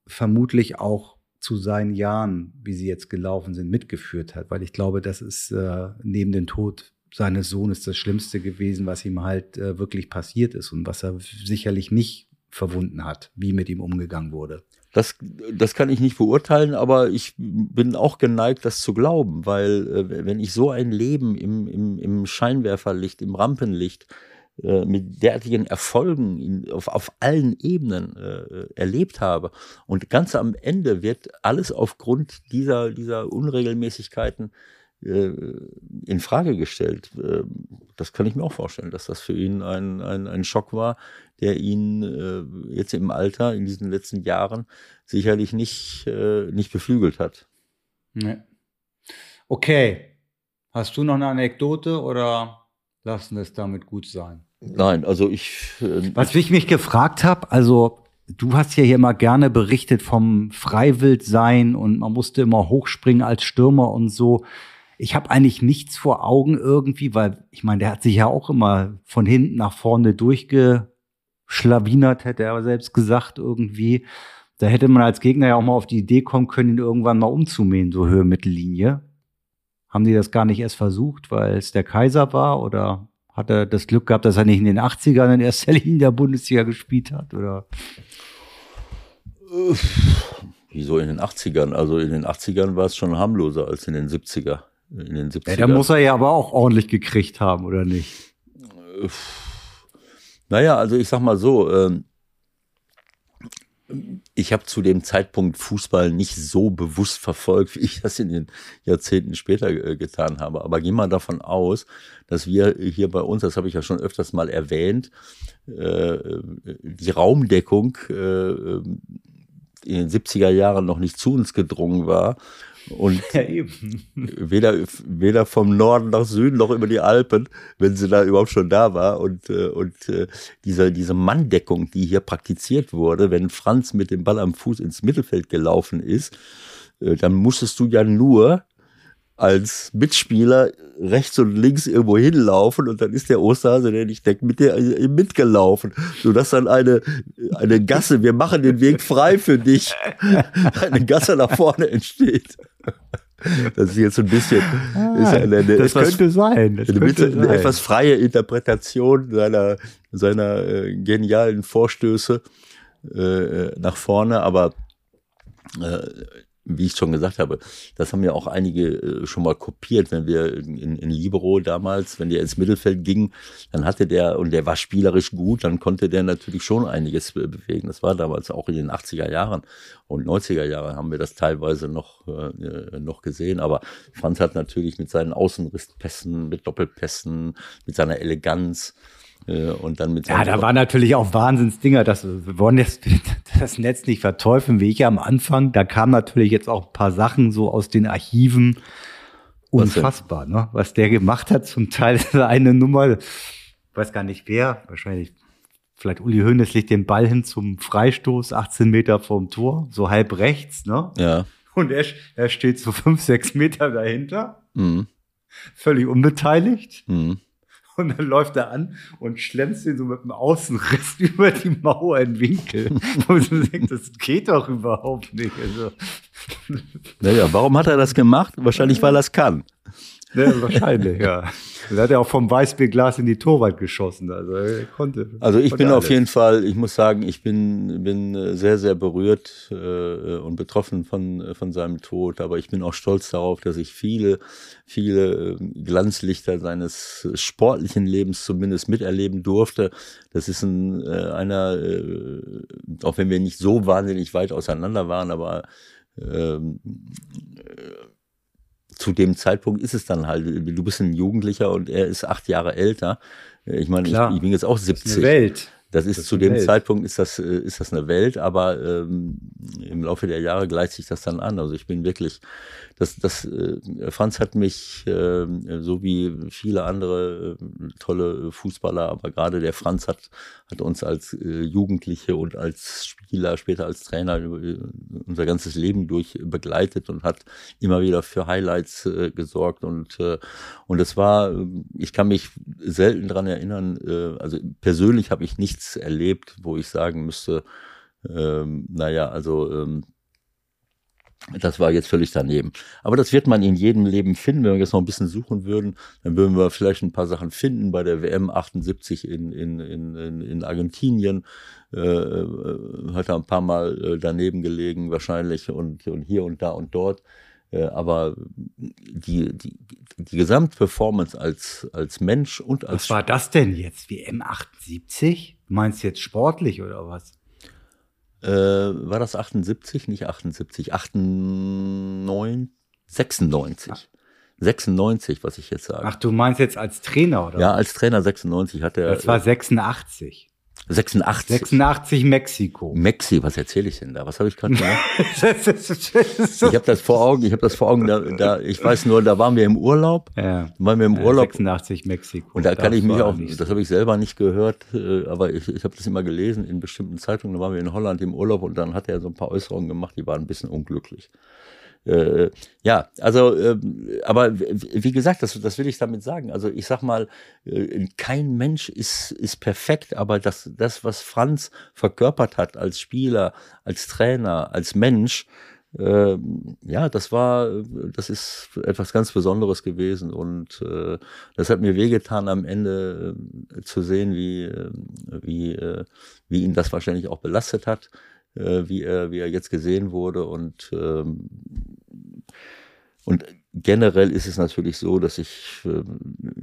vermutlich auch zu seinen Jahren, wie sie jetzt gelaufen sind, mitgeführt hat. Weil ich glaube, das ist äh, neben dem Tod seines Sohnes das Schlimmste gewesen, was ihm halt äh, wirklich passiert ist und was er sicherlich nicht verwunden hat, wie mit ihm umgegangen wurde. Das, das kann ich nicht beurteilen, aber ich bin auch geneigt, das zu glauben, weil äh, wenn ich so ein Leben im, im, im Scheinwerferlicht, im Rampenlicht äh, mit derartigen Erfolgen in, auf, auf allen Ebenen äh, erlebt habe und ganz am Ende wird alles aufgrund dieser, dieser Unregelmäßigkeiten äh, in Frage gestellt. Äh, das kann ich mir auch vorstellen, dass das für ihn ein, ein, ein Schock war, der ihn äh, jetzt im Alter, in diesen letzten Jahren, sicherlich nicht, nicht beflügelt hat. Nee. Okay. Hast du noch eine Anekdote oder lassen es damit gut sein? Nein, also ich. Äh, Was ich mich gefragt habe, also du hast ja hier immer gerne berichtet vom Freiwildsein und man musste immer hochspringen als Stürmer und so. Ich habe eigentlich nichts vor Augen irgendwie, weil ich meine, der hat sich ja auch immer von hinten nach vorne durchgeschlawinert, hätte er selbst gesagt irgendwie. Da hätte man als Gegner ja auch mal auf die Idee kommen können, ihn irgendwann mal umzumähen, so Höhe Mittellinie. Haben die das gar nicht erst versucht, weil es der Kaiser war oder hat er das Glück gehabt, dass er nicht in den 80ern in erster [laughs] Linie der Bundesliga gespielt hat, oder? Wieso in den 80ern? Also in den 80ern war es schon harmloser als in den 70er. In den 70ern. Ja, da muss er ja aber auch ordentlich gekriegt haben, oder nicht? Naja, also ich sag mal so, ähm, ich habe zu dem Zeitpunkt Fußball nicht so bewusst verfolgt, [laughs] wie ich das in den Jahrzehnten später äh, getan habe. Aber geh mal davon aus, dass wir hier bei uns, das habe ich ja schon öfters mal erwähnt, äh, die Raumdeckung äh, in den 70er Jahren noch nicht zu uns gedrungen war und [laughs] ja, weder, weder vom Norden nach Süden noch über die Alpen, wenn sie da überhaupt schon da war. Und, äh, und äh, diese, diese Manndeckung, die hier praktiziert wurde, wenn Franz mit dem Ball am Fuß ins Mittelfeld gelaufen ist, äh, dann musstest du ja nur als Mitspieler rechts und links irgendwo hinlaufen und dann ist der Osterhase, der nicht deckt, mit dir mitgelaufen, sodass dann eine, eine Gasse, wir machen den Weg frei für dich, [laughs] eine Gasse nach vorne entsteht. Das ist jetzt ein bisschen, ah, ist eine, eine, das etwas, könnte sein. Das eine, könnte eine sein. etwas freie Interpretation seiner, seiner äh, genialen Vorstöße äh, nach vorne, aber äh, wie ich schon gesagt habe, das haben ja auch einige äh, schon mal kopiert, wenn wir in, in Libero damals, wenn der ins Mittelfeld ging, dann hatte der, und der war spielerisch gut, dann konnte der natürlich schon einiges bewegen. Das war damals auch in den 80er Jahren und 90er Jahren haben wir das teilweise noch, äh, noch gesehen. Aber Franz hat natürlich mit seinen Außenrisspässen, mit Doppelpässen, mit seiner Eleganz, und dann mit ja, da war natürlich auch Wahnsinnsdinger. Das, wir wollen jetzt das Netz nicht verteufeln, wie ich am Anfang. Da kamen natürlich jetzt auch ein paar Sachen so aus den Archiven. Unfassbar, was ne? Was der gemacht hat. Zum Teil [laughs] eine Nummer, weiß gar nicht wer, wahrscheinlich vielleicht Uli Hoeneß legt den Ball hin zum Freistoß, 18 Meter vorm Tor, so halb rechts, ne? Ja. Und er, er steht so fünf, sechs Meter dahinter. Mhm. Völlig unbeteiligt. Mhm. Und dann läuft er an und schlemmt ihn so mit dem Außenriss [laughs] über die Mauer in Winkel. Und du denkst, das geht doch überhaupt nicht. Also. Naja, warum hat er das gemacht? Wahrscheinlich, weil er es kann. [laughs] Ja, wahrscheinlich, ja. Da hat er auch vom Weißbierglas in die Torwart geschossen. Also er konnte. Also ich konnte bin alles. auf jeden Fall, ich muss sagen, ich bin, bin sehr, sehr berührt äh, und betroffen von, von seinem Tod. Aber ich bin auch stolz darauf, dass ich viele, viele ähm, Glanzlichter seines sportlichen Lebens zumindest miterleben durfte. Das ist ein, äh, einer, äh, auch wenn wir nicht so wahnsinnig weit auseinander waren, aber ähm, äh, zu dem Zeitpunkt ist es dann halt, du bist ein Jugendlicher und er ist acht Jahre älter. Ich meine, ich, ich, bin jetzt auch 70. Welt. Das ist, Das ist zu eine dem Welt. Zeitpunkt ist das, äh, ist das eine Welt, aber ähm, im Laufe der Jahre gleicht sich das dann an. Also ich bin wirklich, das, das, äh, Franz hat mich, äh, so wie viele andere äh, tolle Fußballer, aber gerade der Franz hat, hat uns als äh, Jugendliche und als Spieler, später als Trainer äh, unser ganzes Leben durch begleitet und hat immer wieder für Highlights äh, gesorgt und äh, und es war, äh, ich kann mich selten dran erinnern, äh, also persönlich habe ich nichts erlebt, wo ich sagen müsste, ähm, naja, also ähm, das war jetzt völlig daneben. Aber das wird man in jedem Leben finden. Wenn wir jetzt noch ein bisschen suchen würden, dann würden wir vielleicht ein paar Sachen finden. Bei der WM 78 in, in, in, in in Argentinien äh, äh, hat er ein paar Mal äh, daneben gelegen wahrscheinlich und, und hier und da und dort. Äh, aber die, die, die Gesamtperformance als, als Mensch und als Was war das denn jetzt? WM 78? Du meinst jetzt sportlich oder was? Äh, war das 78? Nicht 78, 98, 96. 96, was ich jetzt sage. Ach, du meinst jetzt als Trainer oder ja, als Trainer 96 hat er Das war 86. 86. 86 Mexiko. Mexi, was erzähle ich denn da? Was habe ich gerade gemacht? [laughs] Ich habe das vor Augen, ich habe das vor Augen, da, da, ich weiß nur, da waren wir im Urlaub, ja. waren wir im Urlaub 86 Mexiko. Und da kann ich mich auch, das habe ich selber nicht gehört, äh, aber ich, ich habe das immer gelesen in bestimmten Zeitungen. Da waren wir in Holland im Urlaub und dann hat er so ein paar Äußerungen gemacht, die waren ein bisschen unglücklich. Äh, ja, also, ähm, aber wie gesagt, das, das will ich damit sagen. Also ich sag mal, äh, kein Mensch ist, ist perfekt, aber das, das, was Franz verkörpert hat als Spieler, als Trainer, als Mensch, ähm, ja, das war, äh, das ist etwas ganz Besonderes gewesen und äh, das hat mir wehgetan am Ende äh, zu sehen, wie, äh, wie, äh, wie ihn das wahrscheinlich auch belastet hat, äh, wie er, wie er jetzt gesehen wurde und ähm, und generell ist es natürlich so, dass ich ähm,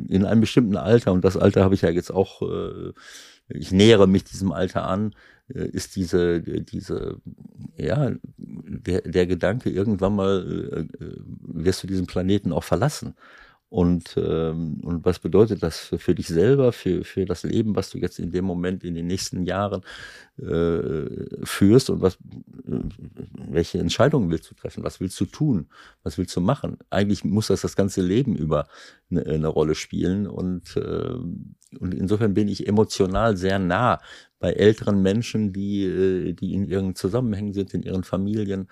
in einem bestimmten Alter, und das Alter habe ich ja jetzt auch, äh, ich nähere mich diesem Alter an, äh, ist diese, diese, ja, der, der Gedanke, irgendwann mal äh, äh, wirst du diesen Planeten auch verlassen. Und, ähm, und was bedeutet das für, für dich selber, für, für das Leben, was du jetzt in dem Moment, in den nächsten Jahren äh, führst und was, äh, welche Entscheidungen willst du treffen? Was willst du tun? Was willst du machen? Eigentlich muss das das ganze Leben über eine, eine Rolle spielen und, äh, und insofern bin ich emotional sehr nah bei älteren Menschen, die, äh, die in ihren Zusammenhängen sind, in ihren Familien.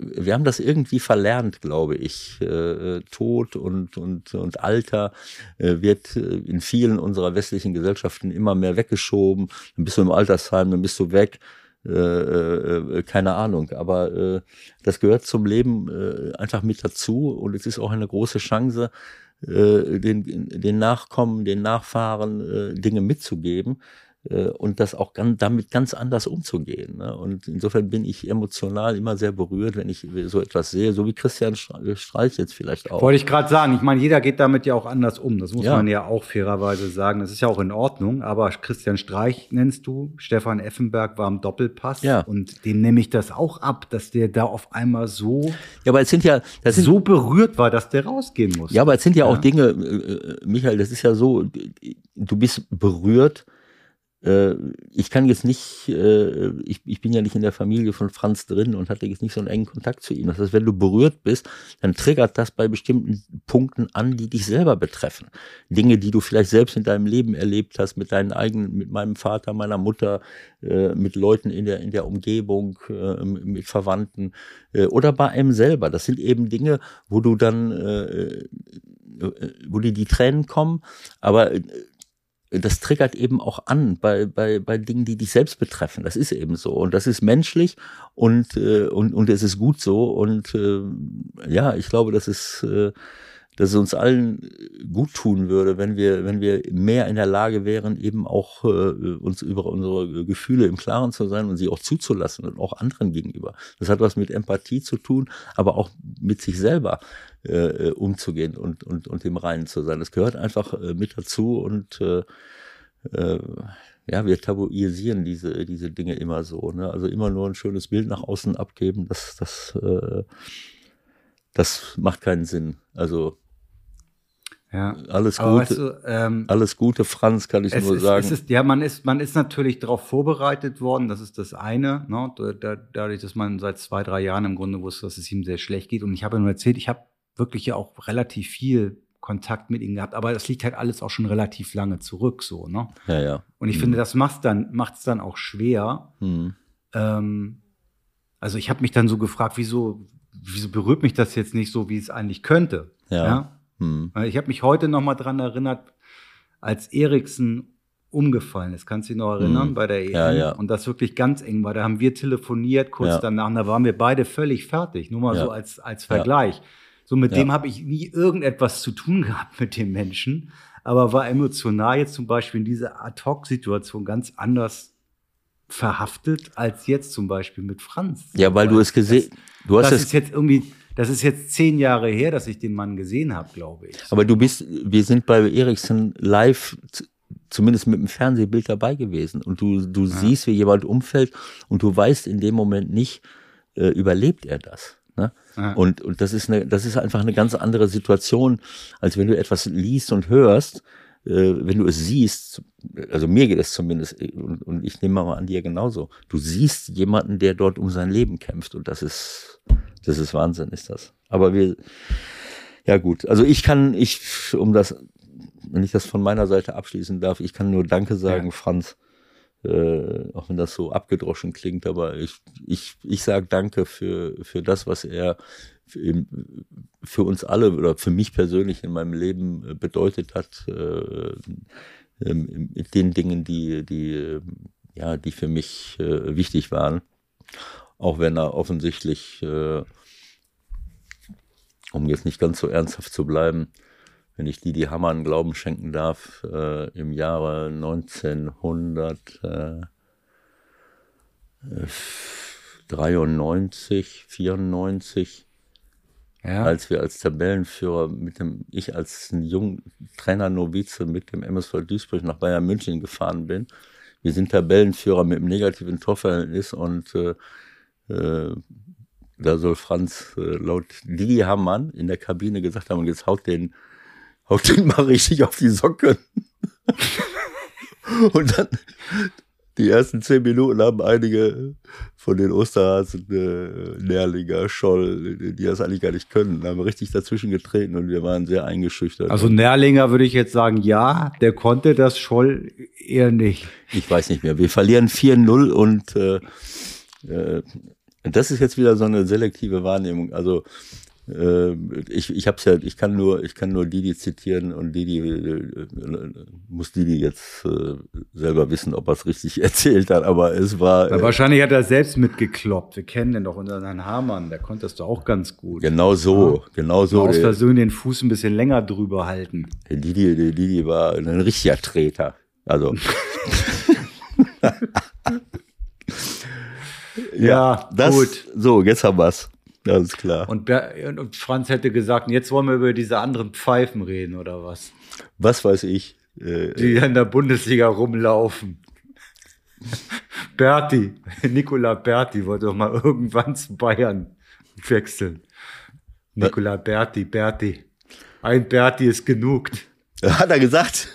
Äh, wir haben das irgendwie verlernt, glaube ich. Äh, Tod und, und, und Alter äh, wird äh, in vielen unserer westlichen Gesellschaften immer mehr weggeschoben. Dann bist du im Altersheim, dann bist du weg. Äh, äh, keine Ahnung, aber äh, das gehört zum Leben äh, einfach mit dazu und es ist auch eine große Chance, äh, den, den Nachkommen, den Nachfahren äh, Dinge mitzugeben äh, und das auch ganz, damit ganz anders umzugehen. Ne? Und insofern bin ich emotional immer sehr berührt, wenn ich so etwas sehe, so wie Christian Stre- Streich jetzt vielleicht auch. Wollte ich gerade sagen. Ich meine, jeder geht damit ja auch anders um. Das muss Ja. man ja auch fairerweise sagen. Das ist ja auch in Ordnung. Aber Christian Streich nennst du. Stefan Effenberg war im Doppelpass. Ja. Und dem nehme ich das auch ab, dass der da auf einmal so, Ja, aber es sind ja, das sind so berührt war, dass der rausgehen muss. Ja, aber es sind ja, auch Ja. Dinge, äh, äh, Michael, das ist ja so, du bist berührt. Äh, Ich kann jetzt nicht, äh, ich, ich bin ja nicht in der Familie von Franz drin und hatte jetzt nicht so einen engen Kontakt zu ihm. Das heißt, wenn du berührt bist, dann triggert das bei bestimmten Punkten an, die dich selber betreffen. Dinge, die du vielleicht selbst in deinem Leben erlebt hast, mit deinen eigenen, mit meinem Vater, meiner Mutter, äh, mit Leuten in der, in der Umgebung, mit Verwandten oder bei einem selber. Das sind eben Dinge, wo du dann wo dir die Tränen kommen, aber das triggert eben auch an bei, bei, bei Dingen, die dich selbst betreffen. Das ist eben so. Und das ist menschlich und, äh, und, und es ist gut so. Und äh, ja, ich glaube, dass es, äh, dass es uns allen gut tun würde, wenn wir, wenn wir mehr in der Lage wären, eben auch äh, uns über unsere Gefühle im Klaren zu sein und sie auch zuzulassen und auch anderen gegenüber. Das hat was mit Empathie zu tun, aber auch mit sich selber äh, umzugehen und, und, und im Reinen zu sein. Das gehört einfach äh, mit dazu und äh, äh, ja, wir tabuisieren diese, diese Dinge immer so. Ne? Also immer nur ein schönes Bild nach außen abgeben, das, das, äh, das macht keinen Sinn. Also Ja. Alles Gute. weißt du, ähm, Alles Gute, Franz, kann ich nur ist, sagen. Ist, ja, man ist, man ist natürlich darauf vorbereitet worden, das ist das eine, ne? Da- da- dadurch, dass man seit zwei, drei Jahren im Grunde wusste, dass es ihm sehr schlecht geht. Und ich habe ihm erzählt, ich habe wirklich ja auch relativ viel Kontakt mit ihm gehabt, aber das liegt halt alles auch schon relativ lange zurück, so, ne? ja, ja. Und ich finde, das macht's dann, macht's dann auch schwer. Hm. Ähm, also ich habe mich dann so gefragt, wieso, wieso berührt mich das jetzt nicht so, wie es eigentlich könnte? Ja. Hm. Ich habe mich heute noch mal dran erinnert, als Eriksen umgefallen ist. Kannst du dich noch erinnern Mhm. bei der EM? Ja, ja. Und das wirklich ganz eng war. Da haben wir telefoniert kurz Ja. danach. Und da waren wir beide völlig fertig. Nur mal Ja. so als, als Vergleich. So mit Ja. dem habe ich nie irgendetwas zu tun [laughs] gehabt mit dem Menschen. Aber war emotional jetzt zum Beispiel in dieser Ad-Hoc-Situation ganz anders verhaftet als jetzt zum Beispiel mit Franz. Ja, weil du es gesehen, du hast Das es ist jetzt irgendwie, das ist jetzt zehn Jahre her, dass ich den Mann gesehen habe, glaube ich. Aber du bist, wir sind bei Eriksen live, zumindest mit dem Fernsehbild dabei gewesen. Und du, du siehst, wie jemand umfällt und du weißt in dem Moment nicht, äh, überlebt er das. Ne? Ja. Und, und das ist eine, das ist einfach eine ganz andere Situation, als wenn du etwas liest und hörst. Äh, wenn du es siehst, also mir geht es zumindest, äh, und, und ich nehme mal an dir genauso. Du siehst jemanden, der dort um sein Leben kämpft und das ist, das ist Wahnsinn, ist das. Aber wir, ja gut, also ich kann, ich, um das, wenn ich das von meiner Seite abschließen darf, ich kann nur Danke sagen, Ja. Franz, äh, auch wenn das so abgedroschen klingt, aber ich, ich, ich sage Danke für, für das, was er für, uns alle oder für mich persönlich in meinem Leben äh, bedeutet hat, äh, mit den Dingen, die, die, äh, ja, die für mich äh, wichtig waren. Auch wenn er offensichtlich, äh, um jetzt nicht ganz so ernsthaft zu bleiben, wenn ich Didi einen Glauben schenken darf, äh, im Jahre 1993, 94, Ja. als wir als Tabellenführer mit dem, ich als junger Trainer Novize mit dem MSV Duisburg nach Bayern München gefahren bin. Wir sind Tabellenführer mit einem negativen Torverhältnis und äh, äh, da soll Franz äh, laut Didi Hamann in der Kabine gesagt haben, jetzt haut den, haut den mal richtig auf die Socken. [laughs] und dann die ersten zehn Minuten haben einige von den Osterhasen, äh, Nährlinger, Scholl, die das eigentlich gar nicht können, haben richtig dazwischen getreten und wir waren sehr eingeschüchtert. Also Nährlinger würde ich jetzt sagen, ja, der konnte das Scholl eher nicht. ich weiß nicht mehr. Wir verlieren 4-0 und äh, äh, das ist jetzt wieder so eine selektive Wahrnehmung. Also ich, ich hab's ja, ich kann nur, ich kann nur Didi zitieren und Didi äh, äh, muss Didi jetzt äh, selber wissen, ob er es richtig [laughs] erzählt hat, aber es war Ja, äh, wahrscheinlich hat er selbst mitgekloppt. Wir kennen den doch unter Herrn Hamann, der konnte das doch auch ganz gut. genau so, genau So aus Der, Versehen den Fuß ein bisschen länger drüber halten. Didi, Didi war ein richtiger Treter. Also [laughs] [laughs] Ja, das, gut. So, jetzt haben wir's. Alles klar. Und, und Franz hätte gesagt, jetzt wollen wir über diese anderen Pfeifen reden, oder was? Was weiß ich. Äh, Die in der Bundesliga rumlaufen. Berti, Nicola Berti wollte doch mal irgendwann zu Bayern wechseln. Nicola Berti, Berti. Ein Berti ist genug. [laughs] hat er gesagt?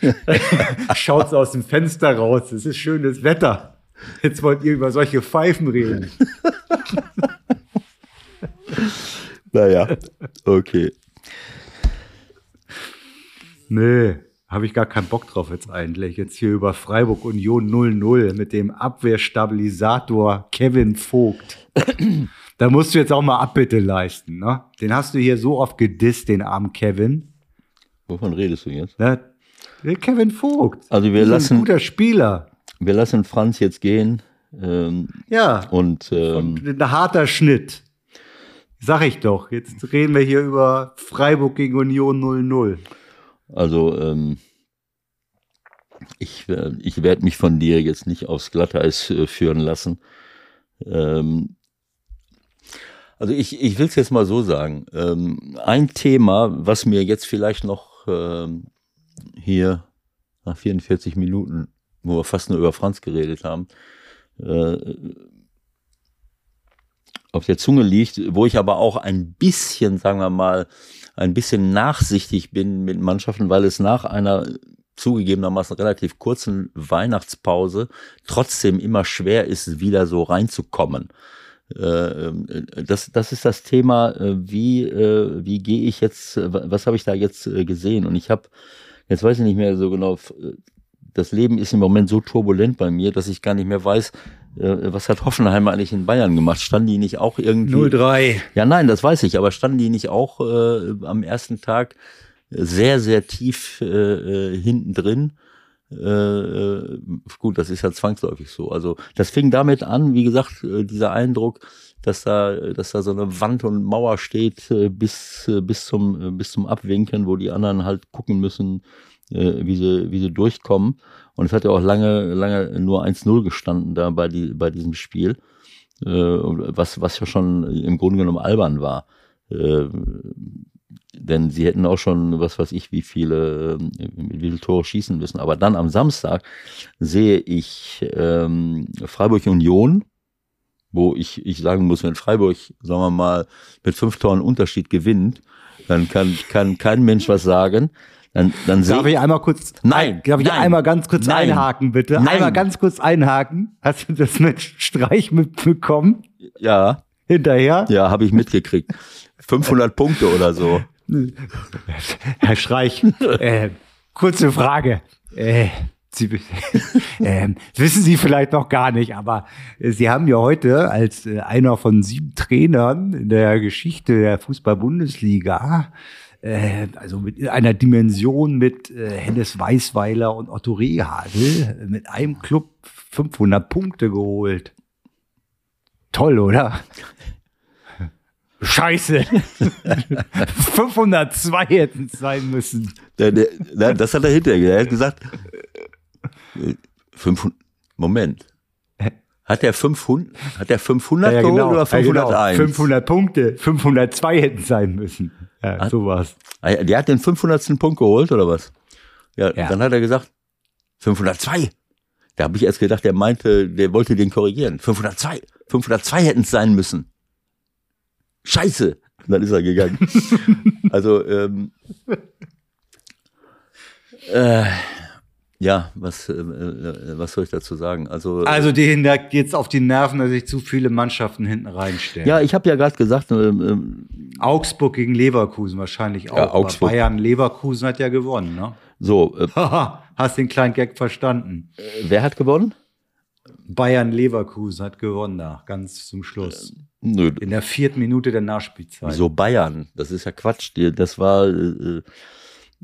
[laughs] Schaut's aus dem Fenster raus. Es ist schönes Wetter. Jetzt wollt ihr über solche Pfeifen reden. [laughs] naja, okay. Nee, habe ich gar keinen Bock drauf jetzt eigentlich. Jetzt hier über Freiburg Union 0-0 mit dem Abwehrstabilisator Kevin Vogt. da musst du jetzt auch mal Abbitte leisten, ne? Den hast du hier so oft gedisst, den armen Kevin. Wovon redest du jetzt? Ne? Der Kevin Vogt. Also wir lassen- ein guter Spieler. Wir lassen Franz jetzt gehen. Ähm, Ja. und ähm, Und ein harter Schnitt. Sag ich doch. Jetzt reden wir hier über Freiburg gegen Union 0-0. also ähm, ich, äh, ich werde mich von dir jetzt nicht aufs Glatteis äh, führen lassen. Ähm, also ich, ich will es jetzt mal so sagen. Ähm, ein Thema, was mir jetzt vielleicht noch ähm, hier nach 44 Minuten, wo wir fast nur über Franz geredet haben, äh, auf der Zunge liegt, wo ich aber auch ein bisschen, sagen wir mal, ein bisschen nachsichtig bin mit Mannschaften, weil es nach einer zugegebenermaßen relativ kurzen Weihnachtspause trotzdem immer schwer ist, wieder so reinzukommen. Äh, das, das ist das Thema, äh, wie, äh, wie gehe ich jetzt, was habe ich da jetzt gesehen? Und ich habe, jetzt weiß ich nicht mehr so genau, das Leben ist im Moment so turbulent bei mir, dass ich gar nicht mehr weiß, was hat Hoffenheim eigentlich in Bayern gemacht? Standen die nicht auch irgendwie? 0-3. Ja, nein, das weiß ich, aber standen die nicht auch äh, am ersten Tag sehr, sehr tief äh, hinten drin? Äh, gut, das ist ja zwangsläufig so. Also das fing damit an, wie gesagt, äh, dieser Eindruck, dass da, dass da so eine Wand und Mauer steht äh, bis, äh, bis zum, äh, bis zum Abwinken, wo die anderen halt gucken müssen, äh, wie sie, wie sie durchkommen. Und es hat ja auch lange, lange nur 1-0 gestanden da bei, die, bei diesem Spiel, äh, was, was ja schon im Grunde genommen albern war. Äh, denn sie hätten auch schon, was weiß ich, wie viele, wie viele Tore schießen müssen. Aber dann am Samstag sehe ich ähm, Freiburg Union, wo ich, ich sagen muss, wenn Freiburg, sagen wir mal, mit fünf Toren Unterschied gewinnt, dann kann, kann kein Mensch was sagen. Dann, dann darf ich einmal kurz, nein, darf ich nein, einmal ganz kurz nein, einhaken, bitte? Nein. Einmal ganz kurz einhaken. Hast du das mit Streich mitbekommen? Ja. Hinterher? Ja, habe ich mitgekriegt. 500 Punkte oder so. Herr Streich, äh, kurze Frage. Äh, Sie, [laughs] äh, wissen Sie vielleicht noch gar nicht, aber Sie haben ja heute als äh, einer von sieben Trainern in der Geschichte der Fußball-Bundesliga, äh, also mit einer Dimension mit äh, Hennes Weißweiler und Otto Rehagel, mit einem Club 500 Punkte geholt. Toll, oder? [laughs] Scheiße. [laughs] 502 hätten es sein müssen. Der, der, der, das hat er hinterher Er hat gesagt, 500, Moment. Hat er 500, hat er 500 ja, ja, geholt genau. oder 501? Ja, genau. 500 Punkte. 502 hätten es sein müssen. Ja, Hat- sowas. Ah, Der hat den 500. Punkt geholt oder was? Ja, Ja. dann hat er gesagt, 502. Da habe ich erst gedacht, der meinte, der wollte den korrigieren. 502. 502 hätten es sein müssen. Scheiße. Und dann ist er gegangen. [laughs] also, ähm, äh, ja, was, äh, äh, was soll ich dazu sagen? Also, Also denen da geht's auf die Nerven, dass sich zu viele Mannschaften hinten reinstellen. ja, ich habe ja gerade gesagt, ähm, ähm, Augsburg gegen Leverkusen wahrscheinlich auch. Ja, aber Augsburg. Bayern Leverkusen hat ja gewonnen, ne? so, äh, [laughs] hast den kleinen Gag verstanden. wer hat gewonnen? Bayern Leverkusen hat gewonnen da, ganz zum Schluss. Nö, In der vierten Minute der Nachspielzeit. Wieso Bayern? Das ist ja Quatsch. Das war, äh,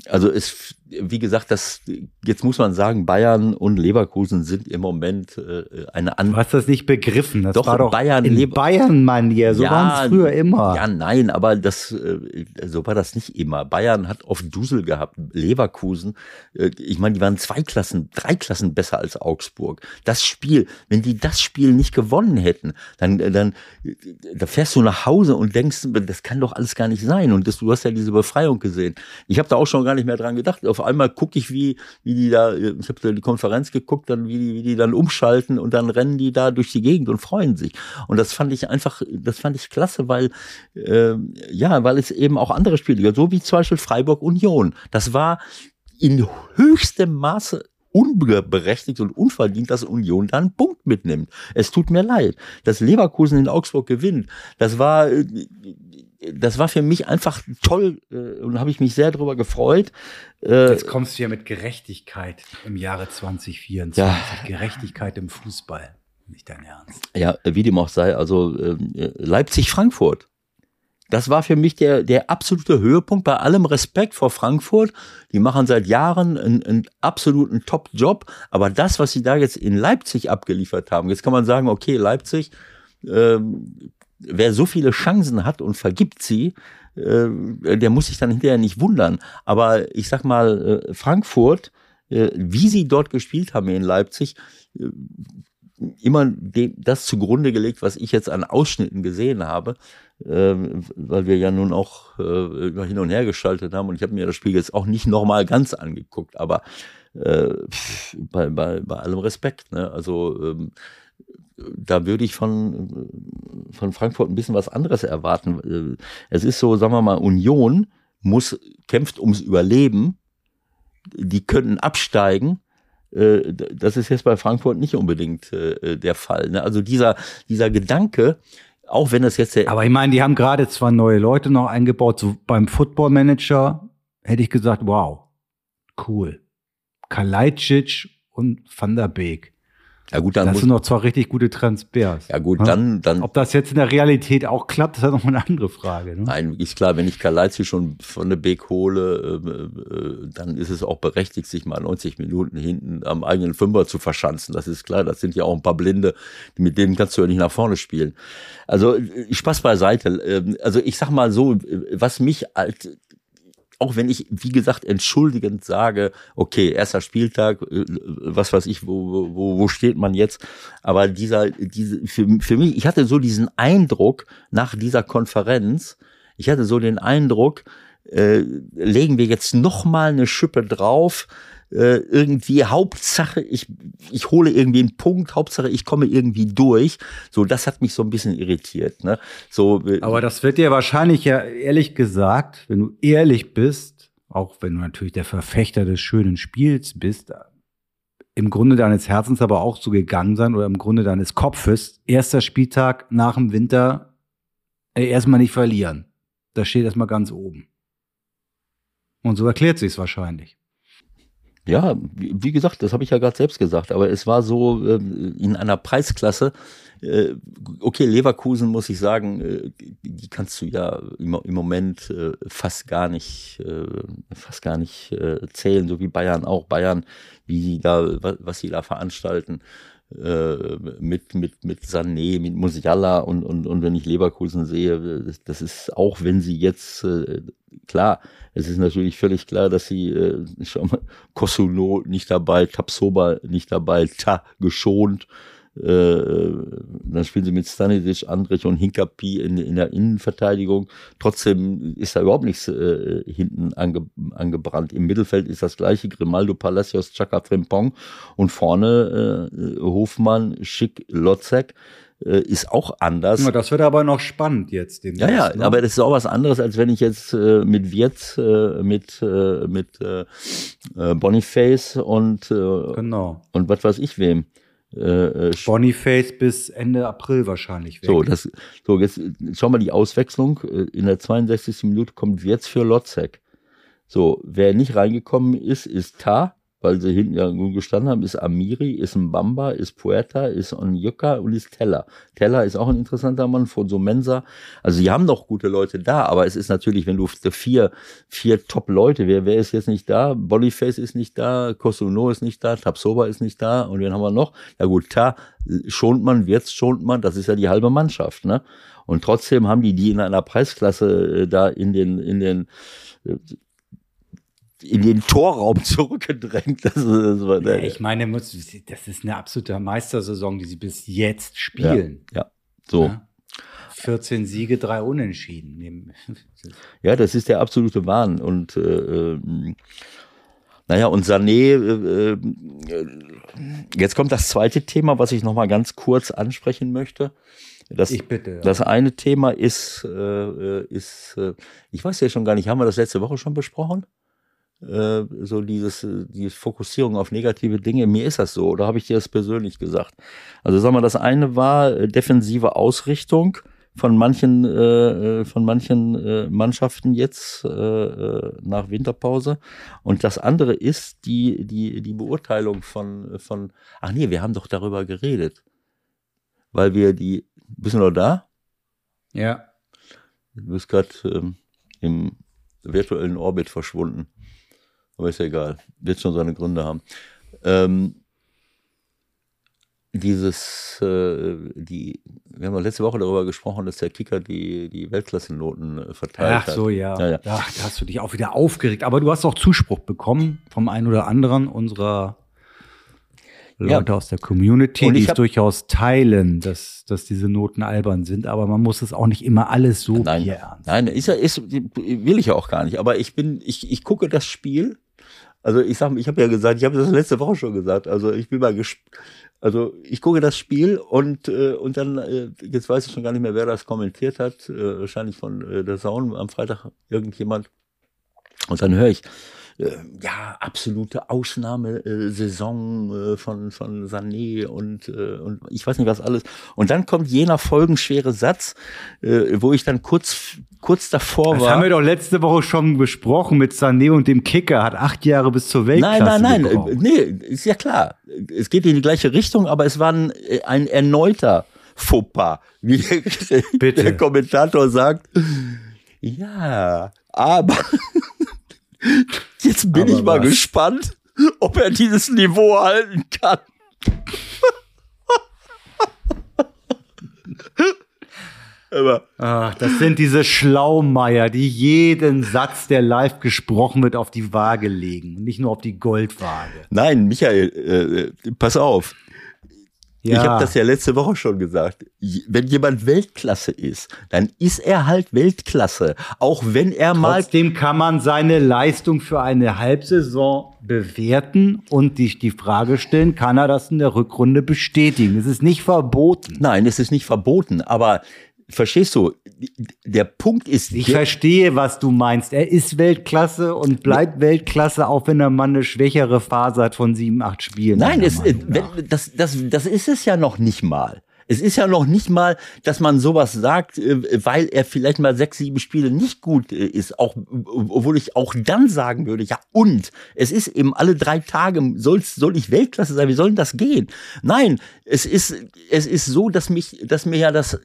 also es, wie gesagt, das, jetzt muss man sagen, Bayern und Leverkusen sind im Moment äh, eine Du andere. hast das nicht begriffen. Das Doch, war doch Bayern, in Lever- Bayern-Manier. So waren es früher immer. Ja, nein, aber das, äh, so war das nicht immer. Bayern hat oft Dusel gehabt. Leverkusen, äh, ich meine, die waren zwei Klassen, drei Klassen besser als Augsburg. Das Spiel, wenn die das Spiel nicht gewonnen hätten, dann, äh, dann, äh, da fährst du nach Hause und denkst, das kann doch alles gar nicht sein. Und das, du hast ja diese Befreiung gesehen. Ich habe da auch schon gar nicht mehr dran gedacht. Auf einmal gucke ich, wie, wie die da, äh, ich habe die Konferenz geguckt, dann wie die, wie die dann umschalten und dann rennen die da durch die Gegend und freuen sich. Und das fand ich einfach, das fand ich klasse, weil ähm, ja, weil es eben auch andere Spiele gibt, so wie zum Beispiel Freiburg Union. Das war in höchstem Maße unberechtigt und unverdient, dass Union da einen Punkt mitnimmt. Es tut mir leid, dass Leverkusen in Augsburg gewinnt. Das war, äh, das war für mich einfach toll äh, und habe ich mich sehr darüber gefreut. Äh, Jetzt kommst du ja mit Gerechtigkeit im Jahre 2024. Ja. Gerechtigkeit im Fußball. Nicht dein Ernst. ja, wie dem auch sei, also ähm, Leipzig-Frankfurt. Das war für mich der, der absolute Höhepunkt bei allem Respekt vor Frankfurt. Die machen seit Jahren einen, einen absoluten Top-Job. Aber das, was sie da jetzt in Leipzig abgeliefert haben, jetzt kann man sagen, okay, Leipzig, ähm, wer so viele Chancen hat und vergibt sie, äh, der muss sich dann hinterher nicht wundern. Aber ich sag mal, äh, Frankfurt, äh, wie sie dort gespielt haben in Leipzig, immer das zugrunde gelegt, was ich jetzt an Ausschnitten gesehen habe, weil wir ja nun auch hin und her geschaltet haben und ich habe mir das Spiel jetzt auch nicht nochmal ganz angeguckt, aber bei, bei, bei allem Respekt, ne? also ähm, da würde ich von, von Frankfurt ein bisschen was anderes erwarten. Es ist so, sagen wir mal, Union muss, kämpft ums Überleben, die könnten absteigen. Äh, Das ist jetzt bei Frankfurt nicht unbedingt äh, der Fall. ne? Also dieser, dieser Gedanke, auch wenn das jetzt der Aber ich meine, die haben gerade zwar neue Leute noch eingebaut. So beim Football Manager hätte ich gesagt, wow, cool. Kalajdzic und Van der Beek. Ja gut, dann Das sind noch zwar richtig gute Transfers. ja gut, dann, dann Ob das jetzt in der Realität auch klappt, ist ja noch eine andere Frage. Ne? Nein, ist klar, wenn ich Kalajdzic schon von der Beek hole, äh, äh, dann ist es auch berechtigt, sich mal 90 Minuten hinten am eigenen Fünfer zu verschanzen. Das ist klar, das sind ja auch ein paar Blinde, mit denen kannst du ja nicht nach vorne spielen. Also äh, Spaß beiseite. Ähm, Also ich sag mal so, äh, was mich halt auch wenn ich, wie gesagt, entschuldigend sage, okay, erster Spieltag, äh, was weiß ich, wo, wo, wo steht man jetzt? Aber dieser, diese, für, für mich, ich hatte so diesen Eindruck nach dieser Konferenz, ich hatte so den Eindruck, äh, legen wir jetzt noch mal eine Schippe drauf, äh, irgendwie Hauptsache, ich, ich hole irgendwie einen Punkt, Hauptsache, ich komme irgendwie durch. So, das hat mich so ein bisschen irritiert. Ne? So, äh, Aber das wird dir wahrscheinlich ja ehrlich gesagt, wenn du ehrlich bist, auch wenn du natürlich der Verfechter des schönen Spiels bist, im Grunde deines Herzens aber auch so gegangen sein oder im Grunde deines Kopfes, erster Spieltag nach dem Winter, äh, erstmal nicht verlieren. Das steht erstmal ganz oben. Und so erklärt sich's wahrscheinlich. Ja, wie gesagt, das habe ich ja gerade selbst gesagt, aber es war so ähm, in einer Preisklasse. Äh, okay, Leverkusen muss ich sagen, äh, die kannst du ja im, im Moment äh, fast gar nicht, äh, fast gar nicht äh, zählen, so wie Bayern auch. Bayern, wie da, was, sie da veranstalten äh, mit mit mit Sané, mit Musiala und und und wenn ich Leverkusen sehe, das, ist auch wenn sie jetzt äh, klar, es ist natürlich völlig klar, dass sie äh, schau mal, Kosuno nicht dabei, Tapsoba nicht dabei, Ta geschont. Äh, dann spielen sie mit Stanisic, Andrich und Hinkapi in, in der Innenverteidigung. Trotzdem ist da überhaupt nichts äh, hinten ange, angebrannt. Im Mittelfeld ist das gleiche, Grimaldo, Palacios, Chaka, Frimpong und vorne äh, Hofmann, Schick, Lotzek ist auch anders. Ja, das wird aber noch spannend jetzt. Ja, ja, ne? aber das ist auch was anderes, als wenn ich jetzt äh, mit Wirtz, äh, mit, äh, mit äh, äh, Boniface und, äh, Genau. und was weiß ich wem. Äh, äh, Boniface bis Ende April wahrscheinlich weg. so, das, so, jetzt äh, schau mal die Auswechslung. Äh, In der 62. Minute kommt Wirtz für Lotzek. So, wer nicht reingekommen ist, ist Ta, weil sie hinten ja gut gestanden haben, ist Amiri, ist Mbamba, ist Puerta, ist Onyeka und ist Teller. Teller ist auch ein interessanter Mann, von so Mensa. Also sie haben noch gute Leute da, aber es ist natürlich, wenn du vier, vier Top-Leute, wer, wer ist jetzt nicht da? Boniface ist nicht da, Kosuno ist nicht da, Tapsoba ist nicht da und wen haben wir noch? Ja gut, Ta schont man, Wirtz schont man, das ist ja die halbe Mannschaft, ne? Und trotzdem haben die die in einer Preisklasse äh, da in den, in den, äh, in den Torraum [laughs] zurückgedrängt. Das, ist- das war Ja, ich meine, das ist eine absolute Meistersaison, die sie bis jetzt spielen. ja, so. Ja. 14 Siege, drei Unentschieden. [laughs] Ja, das ist der absolute Wahn. Und äh, ähm, naja, und Sané, äh, äh, jetzt kommt das zweite Thema, was ich nochmal ganz kurz ansprechen möchte. Das, Ich bitte. ja. das eine Thema ist, äh, äh, ist äh, ich weiß ja schon gar nicht, haben wir das letzte Woche schon besprochen? Äh, so dieses, äh, die Fokussierung auf negative Dinge. Mir ist das so, oder habe ich dir das persönlich gesagt? Also sag mal, das eine war äh, defensive Ausrichtung von manchen, äh, von manchen äh, Mannschaften jetzt äh, nach Winterpause. Und das andere ist die, die, die Beurteilung von, von, ach nee, wir haben doch darüber geredet. Weil wir die, bist du noch da? ja. Du bist gerade ähm, im virtuellen Orbit verschwunden. Aber ist ja egal. Wird schon seine Gründe haben. Ähm, dieses, äh, die, wir haben ja letzte Woche darüber gesprochen, dass der Kicker die, die Weltklassenoten äh, verteilt Ach so, ja. Ja, ja. Da, da hast du dich auch wieder aufgeregt. Aber du hast auch Zuspruch bekommen vom einen oder anderen unserer Ja. Leute aus der Community, die es durchaus teilen, dass, dass diese Noten albern sind. Aber man muss es auch nicht immer alles so Nein, ernst. nein, ist ja, ist, will ich ja auch gar nicht. Aber ich bin, ich, ich gucke das Spiel. Also ich sag, ich habe ja gesagt, ich habe das letzte Woche schon gesagt. Also ich bin mal gesp also ich gucke das Spiel und äh, und dann äh, jetzt weiß ich schon gar nicht mehr, wer das kommentiert hat. Äh, wahrscheinlich von äh, der Saun am Freitag irgendjemand. Und dann höre ich, ja, absolute Ausnahmesaison äh, von, von Sané und, äh, und ich weiß nicht was alles. Und dann kommt jener folgenschwere Satz, äh, wo ich dann kurz, kurz davor Das war. haben wir doch letzte Woche schon besprochen mit Sané und dem Kicker. Hat acht Jahre bis zur Weltklasse Nein, nein, nein, gebraucht. äh, nee, ist ja klar. Es geht in die gleiche Richtung, aber es war ein, äh, ein erneuter Fauxpas, wie der, Bitte. der Kommentator sagt. Ja, aber jetzt bin Aber ich mal was? gespannt, ob er dieses Niveau halten kann. aber Ach, das sind diese Schlaumeier, die jeden Satz, der live gesprochen wird, auf die Waage legen. Nicht nur auf die Goldwaage. nein, Michael, äh, pass auf. Ich habe das ja letzte Woche schon gesagt. Wenn jemand Weltklasse ist, dann ist er halt Weltklasse. Auch wenn er mal. Trotzdem kann man seine Leistung für eine Halbsaison bewerten und sich die Frage stellen, kann er das in der Rückrunde bestätigen? Es ist nicht verboten. Nein, es ist nicht verboten, aber verstehst du, der Punkt ist, Ich der, verstehe, was du meinst. Er ist Weltklasse und bleibt Weltklasse, auch wenn er mal eine schwächere Phase hat von sieben, acht Spielen. nein, es, wenn, das, das, das ist es ja noch nicht mal. Es ist ja noch nicht mal, dass man sowas sagt, äh, weil er vielleicht mal sechs, sieben Spiele nicht gut äh, ist. Auch, obwohl ich auch dann sagen würde, ja und, es ist eben alle drei Tage, soll's, soll ich Weltklasse sein, wie soll denn das gehen? Nein, es ist, es ist so, dass mich, dass mir ja das äh,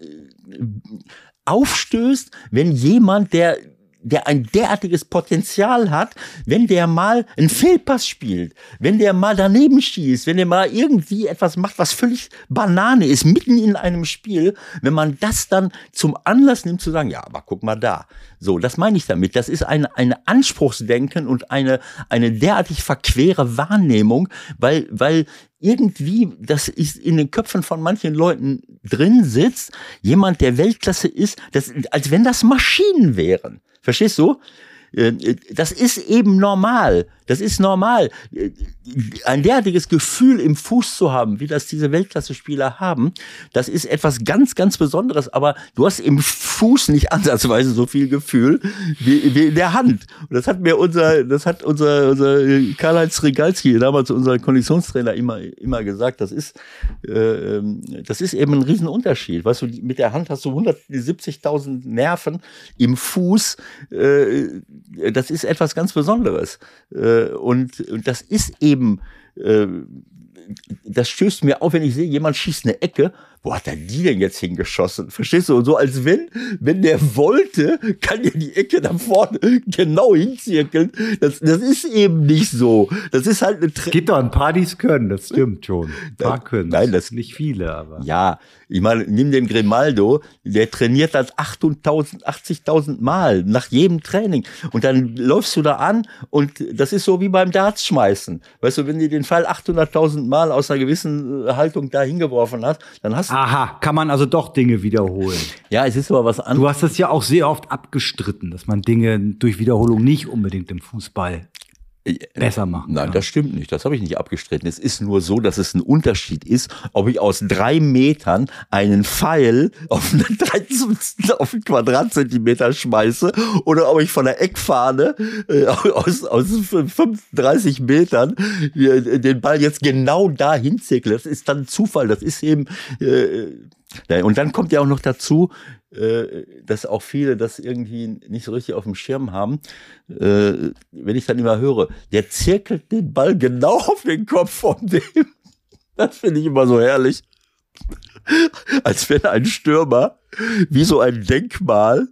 aufstößt, wenn jemand, der der ein derartiges Potenzial hat, wenn der mal einen Fehlpass spielt, wenn der mal daneben schießt, wenn der mal irgendwie etwas macht, was völlig Banane ist, mitten in einem Spiel, wenn man das dann zum Anlass nimmt zu sagen, ja, aber guck mal da. So, das meine ich damit. Das ist ein, ein Anspruchsdenken und eine, eine derartig verquere Wahrnehmung, weil, weil irgendwie, das ist in den Köpfen von manchen Leuten drin sitzt, jemand, der Weltklasse ist, das, als wenn das Maschinen wären. Verstehst du? Äh, Das ist eben normal. Das ist normal. Äh, Ein derartiges Gefühl im Fuß zu haben, wie das diese Weltklasse-Spieler haben, das ist etwas ganz, ganz Besonderes. Aber du hast im Fuß nicht ansatzweise so viel Gefühl wie, wie in der Hand. Und das hat mir unser, das hat unser, unser Karl-Heinz Regalski, damals unser Konditionstrainer, immer, immer gesagt. Das ist, äh, das ist eben ein Riesenunterschied. Weißt du, mit der Hand hast du 170.000 Nerven im Fuß. Äh, das ist etwas ganz Besonderes. Äh, und, und das ist eben, äh, das stößt mir auf, wenn ich sehe, jemand schießt eine Ecke. Wo hat er die denn jetzt hingeschossen? Verstehst du? Und so als wenn, wenn der wollte, kann er die Ecke da vorne genau hinzirkeln. Das, das ist eben nicht so. Das ist halt eine Es gibt doch ein paar, die es können, das stimmt schon. Ein paar können nein, das- nicht viele, aber. Ja, ich meine, nimm den Grimaldo, der trainiert das 8.000, 80.000 Mal nach jedem Training. Und dann läufst du da an und das ist so wie beim Darts schmeißen. Weißt du, wenn du den Fall 800.000 Mal aus einer gewissen äh, Haltung da hingeworfen hast, dann hast du, Aha, kann man also doch Dinge wiederholen. ja, es ist aber was anderes. Du hast das ja auch sehr oft abgestritten, dass man Dinge durch Wiederholung nicht unbedingt im Fußball besser machen Nein, kann. das stimmt nicht. Das habe ich nicht abgestritten. Es ist nur so, dass es ein Unterschied ist, ob ich aus drei Metern einen Pfeil auf einen, 13, [laughs] auf einen Quadratzentimeter schmeiße oder ob ich von der Eckfahne äh, aus, aus 35 Metern äh, den Ball jetzt genau da hinzirkle. Das ist dann Zufall. Das ist eben. Äh, ja, und dann kommt ja auch noch dazu, äh, dass auch viele das irgendwie nicht so richtig auf dem Schirm haben. Äh, wenn ich dann immer höre, der zirkelt den Ball genau auf den Kopf von dem. Das finde ich immer so herrlich. Als wenn ein Stürmer wie so ein Denkmal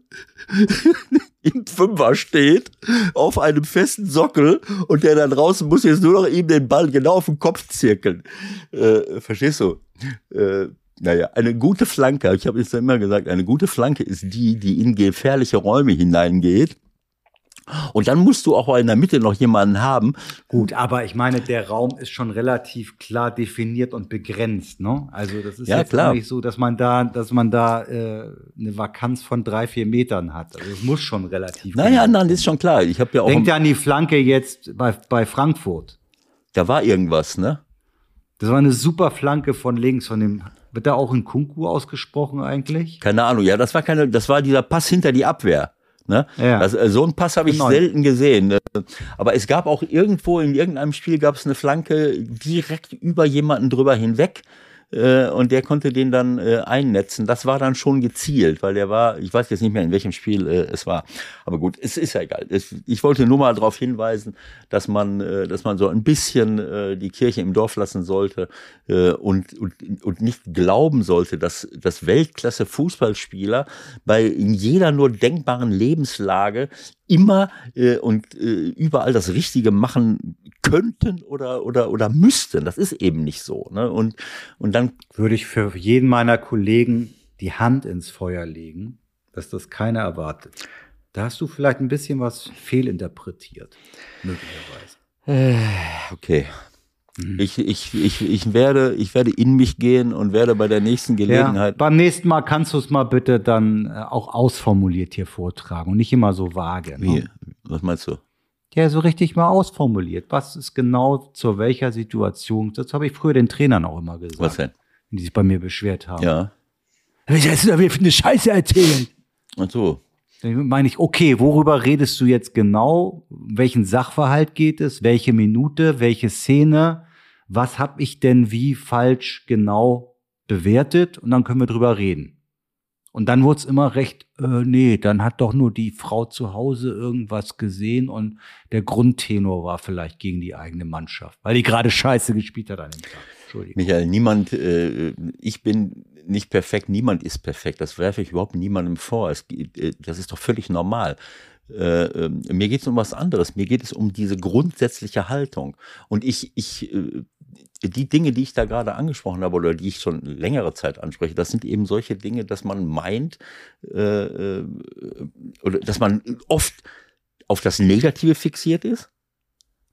im Fünfer steht, auf einem festen Sockel und der da draußen muss jetzt nur noch ihm den Ball genau auf den Kopf zirkeln. Äh, verstehst du? Äh, naja, eine gute Flanke, ich habe es ja immer gesagt, eine gute Flanke ist die, die in gefährliche Räume hineingeht. Und dann musst du auch in der Mitte noch jemanden haben. Gut, aber ich meine, der Raum ist schon relativ klar definiert und begrenzt, ne? Also das ist Ja, jetzt klar. nicht so, dass man da, dass man da äh, eine Vakanz von drei, vier Metern hat. Also es muss schon relativ. Naja, nein, ist schon klar. Ich habe ja auch, Denkt ja an die Flanke jetzt bei, bei Frankfurt. da war irgendwas, ne? Das war eine super Flanke von links, von dem. Wird da auch ein Kunku ausgesprochen eigentlich? Keine Ahnung. Ja, das war keine, das war dieser Pass hinter die Abwehr. Ne? Ja. Das, äh, so einen Pass habe ich Genau. selten gesehen. Aber es gab auch irgendwo in irgendeinem Spiel gab es eine Flanke direkt über jemanden drüber hinweg. Äh, und der konnte den dann äh, einnetzen. Das war dann schon gezielt, weil der war, ich weiß jetzt nicht mehr, in welchem Spiel äh, es war. Aber gut, es ist ja egal. Es, ich wollte nur mal darauf hinweisen, dass man, äh, dass man so ein bisschen äh, die Kirche im Dorf lassen sollte äh, und, und, und nicht glauben sollte, dass, dass Weltklasse-Fußballspieler bei in jeder nur denkbaren Lebenslage immer äh, und äh, überall das Richtige machen könnten oder oder oder müssten. Das ist eben nicht so. Ne? Und und dann Würde ich für jeden meiner Kollegen die Hand ins Feuer legen, dass das keiner erwartet. Da hast du vielleicht ein bisschen was fehlinterpretiert, möglicherweise. okay. Mhm. Ich, ich, ich, ich, werde, ich werde in mich gehen und werde bei der nächsten Ja, Gelegenheit. beim nächsten Mal kannst du es mal bitte dann äh, auch ausformuliert hier vortragen und nicht immer so vage. Wie? Ne? Was meinst du? Ja, so richtig mal ausformuliert. Was ist genau zu welcher Situation? Das habe ich früher den Trainern auch immer gesagt. Was denn? Wenn die sich bei mir beschwert haben. Ja. Du da wieder für eine Scheiße erzählt? Ach so. Meine ich, okay, worüber redest du jetzt genau? Welchen Sachverhalt geht es? Welche Minute? Welche Szene? Was habe ich denn wie falsch genau bewertet? Und dann können wir drüber reden. Und dann wurde es immer recht, äh, nee, dann hat doch nur die Frau zu Hause irgendwas gesehen und der Grundtenor war vielleicht gegen die eigene Mannschaft, weil die gerade scheiße gespielt hat an dem Tag. Michael, niemand, äh, ich bin nicht perfekt, niemand ist perfekt. Das werfe ich überhaupt niemandem vor. Es, äh, das ist doch völlig normal. Äh, äh, mir geht es um was anderes. Mir geht es um diese grundsätzliche Haltung. Und ich, ich, äh, die Dinge, die ich da gerade angesprochen habe oder die ich schon längere Zeit anspreche, das sind eben solche Dinge, dass man meint, äh, oder dass man oft auf das Negative fixiert ist.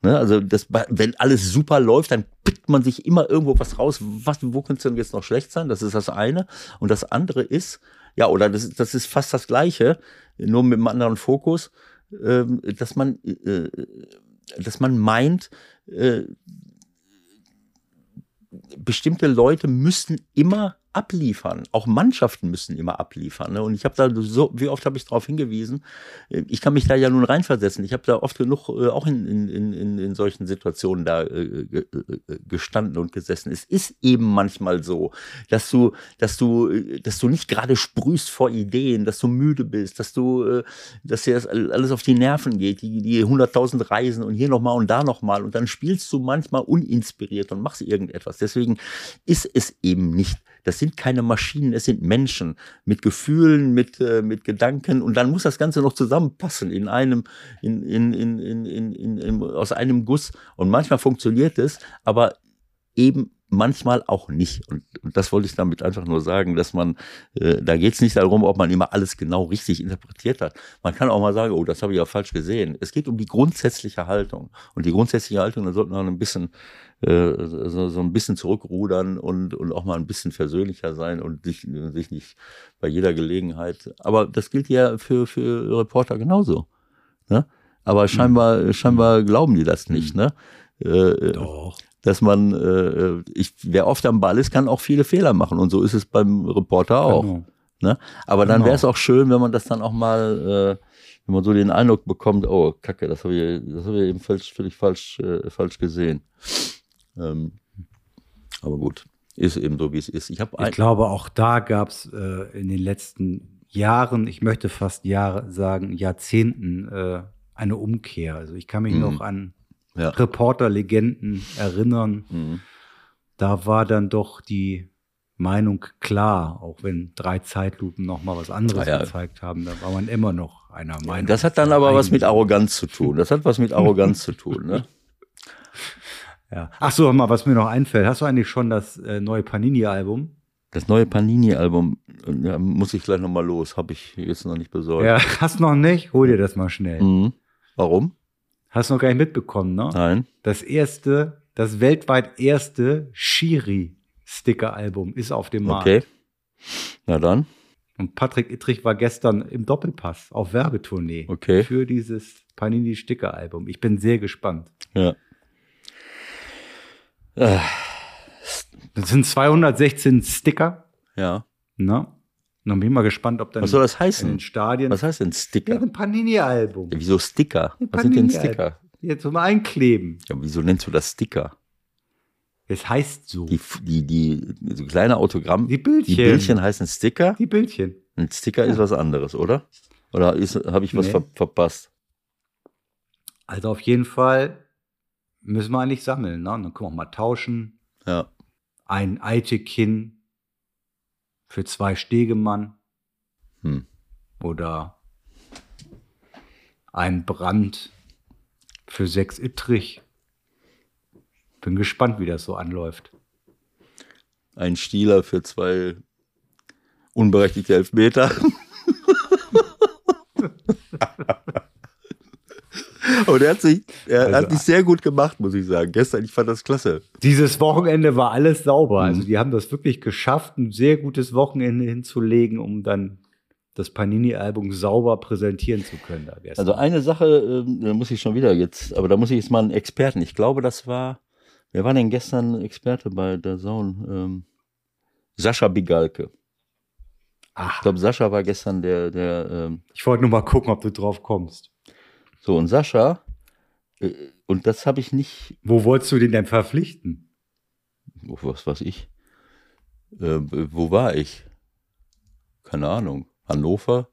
Ne, also das, wenn alles super läuft, dann pickt man sich immer irgendwo was raus. Was, wo könnte es denn jetzt noch schlecht sein? Das ist das eine. Und das andere ist, ja, oder das, das ist fast das Gleiche, nur mit einem anderen Fokus, ähm, dass man, äh, dass man meint, äh, bestimmte Leute müssten immer abliefern. Auch Mannschaften müssen immer abliefern. Ne? Und ich habe da so, wie oft habe ich darauf hingewiesen, äh, ich kann mich da ja nun reinversetzen. Ich habe da oft genug äh, auch in, in, in, in solchen Situationen da äh, ge- äh, gestanden und gesessen. Es ist eben manchmal so, dass du, dass du, äh, dass du nicht gerade sprühst vor Ideen, dass du müde bist, dass du, äh, dass dir das alles auf die Nerven geht, die, die 100.000 Reisen und hier nochmal und da nochmal und dann spielst du manchmal uninspiriert und machst irgendetwas. Deswegen ist es eben nicht das sind keine Maschinen, es sind Menschen mit Gefühlen, mit, äh, mit Gedanken und dann muss das Ganze noch zusammenpassen in einem, in, in, in, in, in, in, aus einem Guss. Und manchmal funktioniert es, aber eben manchmal auch nicht. Und, und das wollte ich damit einfach nur sagen, dass man, äh, da geht es nicht darum, ob man immer alles genau richtig interpretiert hat. Man kann auch mal sagen, oh, das habe ich ja falsch gesehen. Es geht um die grundsätzliche Haltung. Und die grundsätzliche Haltung, da sollte man ein bisschen äh, so, so ein bisschen zurückrudern und, und auch mal ein bisschen versöhnlicher sein und sich, sich nicht bei jeder Gelegenheit. Aber das gilt ja für, für Reporter genauso. Ne? Aber scheinbar, scheinbar glauben die das nicht, ne? Äh, Doch. Dass man, äh, ich, wer oft am Ball ist, kann auch viele Fehler machen. Und so ist es beim Reporter auch. Genau. Ne? Aber dann Genau. wäre es auch schön, wenn man das dann auch mal, äh, wenn man so den Eindruck bekommt, oh, Kacke, das habe ich, das hab ich eben falsch, völlig falsch, äh, falsch gesehen. Ähm, aber gut, ist eben so, wie es ist. Ich Ich glaube, auch da gab es äh, in den letzten Jahren, ich möchte fast Jahre sagen, Jahrzehnten, äh, eine Umkehr. Also ich kann mich Mhm. noch an ja. Reporterlegenden erinnern. Mhm. Da war dann doch die Meinung klar, auch wenn drei Zeitlupen noch mal was anderes Ah ja. gezeigt haben, da war man immer noch einer Meinung. Das hat dann aber was mit Arroganz zu tun. Das hat was mit Arroganz zu tun, ne? [laughs] Ja. Ach so, mal, was mir noch einfällt. Hast du eigentlich schon das äh, neue Panini-Album? Das neue Panini-Album, äh, ja, muss ich gleich nochmal los. Habe ich jetzt noch nicht besorgt. Ja, [laughs] hast noch nicht? Hol dir das mal schnell. Mhm. Warum? Hast noch gar nicht mitbekommen, ne? Nein. Das erste, das weltweit erste Shiri-Sticker-Album ist auf dem Markt. Okay. Na dann. Und Patrick Ittrich war gestern im Doppelpass auf Werbetournee Okay. für dieses Panini-Sticker-Album. Ich bin sehr gespannt. Ja. Äh, Das sind 216 Sticker, ja. ne? Dann bin ich mal gespannt, ob dann Was soll das in heißen? den Stadien. Was heißt denn ja, Sticker? ein Panini-Album. Ja, wieso Sticker? Ein Was sind denn. Sticker? Jetzt zum Einkleben. Ja, wieso nennst du das Sticker? Es heißt so. Die, die, die, so kleine Autogramm, Die Bildchen. die Bildchen heißen Sticker. Die Bildchen. Ein Sticker ist was anderes, oder? Oder habe ich was Nee. ver verpasst? Also auf jeden Fall müssen wir eigentlich sammeln. Ne? Dann können wir auch mal tauschen. Ja. Ein Eitekin für zwei Stegemann Hm. oder ein Brand für sechs Ittrich. Bin gespannt, wie das so anläuft. Ein Stieler für zwei unberechtigte Elfmeter. [laughs] Und er hat sich, er Also- hat sich sehr gut gemacht, muss ich sagen. Gestern, ich fand das klasse. Dieses Wochenende war alles sauber. Mhm. Also die haben das wirklich geschafft, ein sehr gutes Wochenende hinzulegen, um dann das Panini-Album sauber präsentieren zu können. Also eine Sache, ähm, da muss ich schon wieder jetzt, aber da muss ich jetzt mal einen Experten. Ich glaube, das war, wer war denn gestern Experte bei der Zone? Ähm, Sascha Bigalke. Ich Ach, glaube, Sascha war gestern der, der, ähm, ich wollte nur mal gucken, ob du drauf kommst. So und Sascha, äh, und das habe ich nicht, Wo wolltest du den denn verpflichten? oh, was weiß ich, äh, wo war ich? Keine Ahnung. Hannover,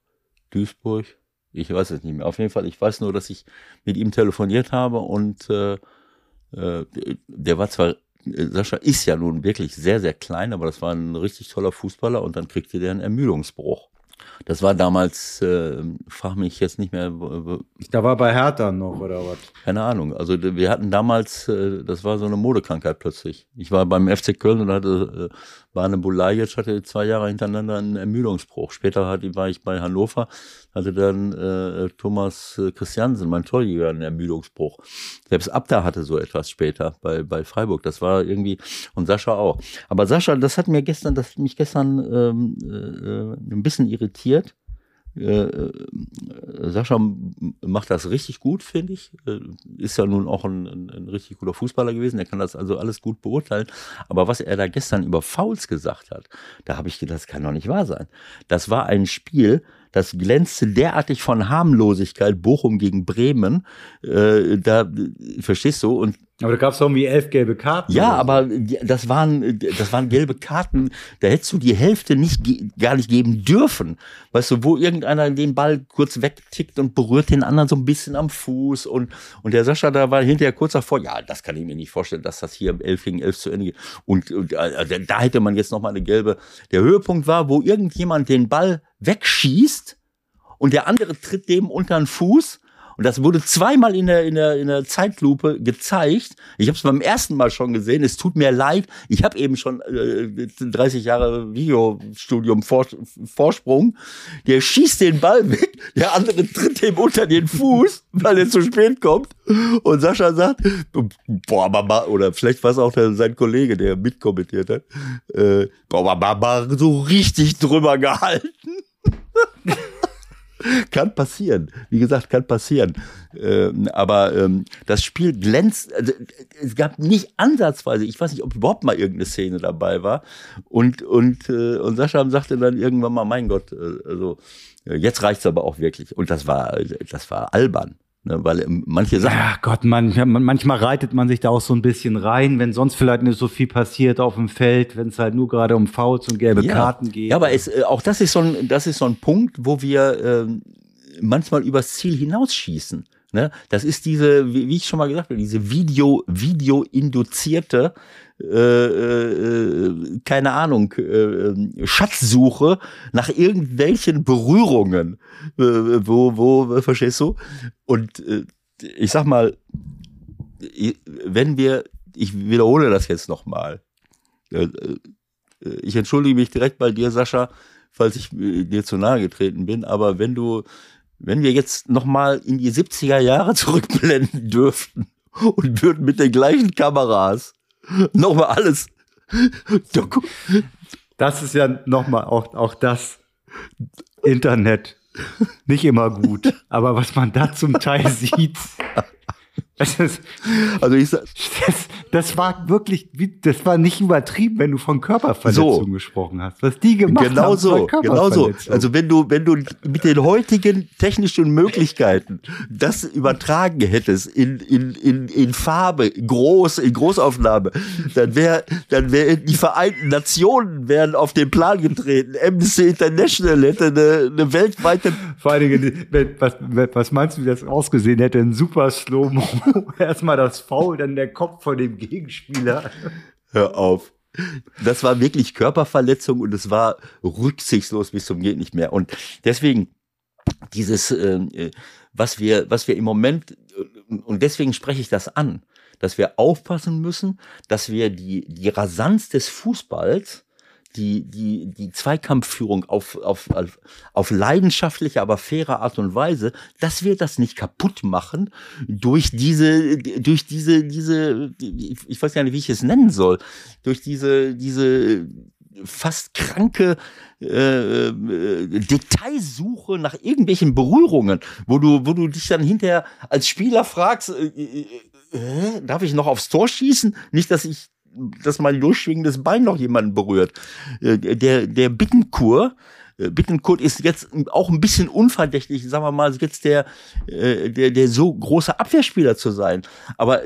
Duisburg, ich weiß es nicht mehr. Auf jeden Fall, ich weiß nur, dass ich mit ihm telefoniert habe und äh, äh, der war zwar, äh, Sascha ist ja nun wirklich sehr, sehr klein, aber das war ein richtig toller Fußballer und dann kriegte der einen Ermüdungsbruch. Das war damals, äh, frag mich jetzt nicht mehr, wo- Da war bei Hertha noch, oder was? keine Ahnung. Also wir hatten damals, äh, das war so eine Modekrankheit plötzlich. Ich war beim FC Köln und hatte, äh, Bane Bulajic hatte zwei Jahre hintereinander einen Ermüdungsbruch. Später hatte, war ich bei Hannover, hatte dann äh, Thomas äh, Christiansen, mein Torjäger, einen Ermüdungsbruch. Selbst Abda hatte so etwas später bei, bei Freiburg. Das war irgendwie, und Sascha auch. Aber Sascha, das hat mir gestern, das hat mich gestern ähm, äh, ein bisschen irritiert. Äh, äh, Sascha macht das richtig gut, finde ich. Äh, Ist ja nun auch ein, ein, ein richtig guter Fußballer gewesen. Er kann das also alles gut beurteilen. Aber was er da gestern über Fouls gesagt hat, da habe ich gedacht, das kann doch nicht wahr sein. Das war ein Spiel, das glänzte derartig von Harmlosigkeit. Bochum gegen Bremen. Äh, da, verstehst du? Und Aber da gab es irgendwie elf gelbe Karten. ja, so. aber das waren, das waren gelbe Karten. Da hättest du die Hälfte nicht, gar nicht geben dürfen. Weißt du, wo irgendeiner den Ball kurz wegtickt und berührt den anderen so ein bisschen am Fuß und, und der Sascha da war hinterher kurz davor, ja, das kann ich mir nicht vorstellen, dass das hier 11 gegen 11 zu Ende geht. Und, und äh, da hätte man jetzt noch mal eine gelbe. Der Höhepunkt war, wo irgendjemand den Ball wegschießt und der andere tritt dem unter den Fuß. Und das wurde zweimal in der, in der, in der Zeitlupe gezeigt. Ich habe es beim ersten Mal schon gesehen. Es tut mir leid. Ich habe eben schon äh, 30 Jahre Videostudium Vor Vorsprung. Der schießt den Ball weg. Der andere tritt dem unter den Fuß, weil er zu spät kommt. Und Sascha sagt, boah, Mama, oder vielleicht war es auch der, sein Kollege, der mitkommentiert hat, äh, boah, Mama, so richtig drüber gehalten. [laughs] [laughs] Kann passieren. Wie gesagt, kann passieren. Ähm, aber ähm, das Spiel glänzt. Also, es gab nicht ansatzweise, ich weiß nicht, ob überhaupt mal irgendeine Szene dabei war. Und, und, äh, und Sascha sagte dann irgendwann mal, mein Gott, äh, also äh, jetzt reicht's aber auch wirklich. Und das war, das war albern. Ne, weil ähm, manche Sachen. Ja, Gott, man, ja, man- manchmal reitet man sich da auch so ein bisschen rein, wenn sonst vielleicht nicht so viel passiert auf dem Feld, wenn es halt nur gerade um Fouls und gelbe Karten geht. Ja, aber es, äh, auch das ist so ein, das ist so ein Punkt, wo wir ähm, manchmal übers Ziel hinausschießen. Ne? Das ist diese, wie, wie ich schon mal gesagt habe, diese Video, Video-induzierte, äh, äh, keine Ahnung, äh, Schatzsuche nach irgendwelchen Berührungen, äh, wo, wo, verstehst du? Und äh, ich sag mal, wenn wir, ich wiederhole das jetzt nochmal, äh, äh, ich entschuldige mich direkt bei dir, Sascha, falls ich äh, dir zu nahe getreten bin, aber wenn du, wenn wir jetzt nochmal in die 70er Jahre zurückblenden [laughs] dürften und würden mit den gleichen Kameras [laughs] nochmal alles doku- Das ist ja nochmal auch, auch das Internet. Nicht immer gut. [laughs] Aber was man da zum Teil sieht. Das, ist, Also ich das, das war wirklich, das war nicht übertrieben, wenn du von Körperverletzungen So. gesprochen hast. Was die gemacht genau haben, so, genau so. Körperverletzung. Also wenn du, wenn du mit den heutigen technischen Möglichkeiten das übertragen hättest in, in, in, in Farbe, groß, in Großaufnahme, dann wäre, dann wäre die Vereinten Nationen wären auf den Plan getreten. Amnesty International hätte eine, eine weltweite Vor allen Dingen, was, was meinst du, wie das ausgesehen hätte? Ein super Slow-Mo. [laughs] Erstmal das Foul, dann der Kopf von dem Gegenspieler. Hör auf. Das war wirklich Körperverletzung und es war rücksichtslos bis zum geht nicht mehr. Und deswegen dieses, ähm, äh, was wir, was wir im Moment äh, und deswegen spreche ich das an, dass wir aufpassen müssen, dass wir die die Rasanz des Fußballs die, die, die Zweikampfführung auf, auf, auf, auf leidenschaftliche, aber faire Art und Weise, dass wir das nicht kaputt machen durch diese, durch diese, diese, ich weiß gar nicht, wie ich es nennen soll, durch diese, diese fast kranke äh, äh, Detailsuche nach irgendwelchen Berührungen, wo du, wo du dich dann hinterher als Spieler fragst, äh, äh, äh, darf ich noch aufs Tor schießen? Nicht, dass ich dass mein durchschwingendes Bein noch jemanden berührt. Äh, Der, der Bittenkur, äh, Bittenkurt ist jetzt auch ein bisschen unverdächtig, sagen wir mal, jetzt der, äh, der, der so große Abwehrspieler zu sein. Aber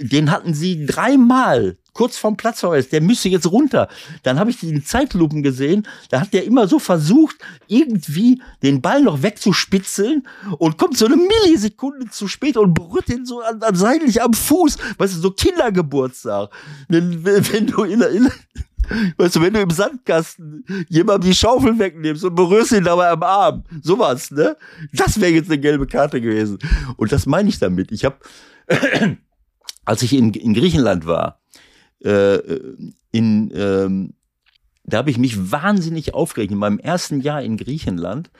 den hatten sie dreimal kurz vorm Platzverweis, der müsste jetzt runter. Dann habe ich die in Zeitlupen gesehen, da hat der immer so versucht, irgendwie den Ball noch wegzuspitzeln und kommt so eine Millisekunde zu spät und berührt den so an, an seitlich am Fuß. Weißt du, so Kindergeburtstag. Wenn wenn du in, der- in, Weißt du, wenn du im Sandkasten jemandem die Schaufel wegnimmst und berührst ihn dabei am Arm, sowas, ne? Das wäre jetzt eine gelbe Karte gewesen. Und das meine ich damit. Ich habe, [clears throat] als ich in, in Griechenland war, äh, in, ähm, da habe ich mich wahnsinnig aufgeregt. In meinem ersten Jahr in Griechenland,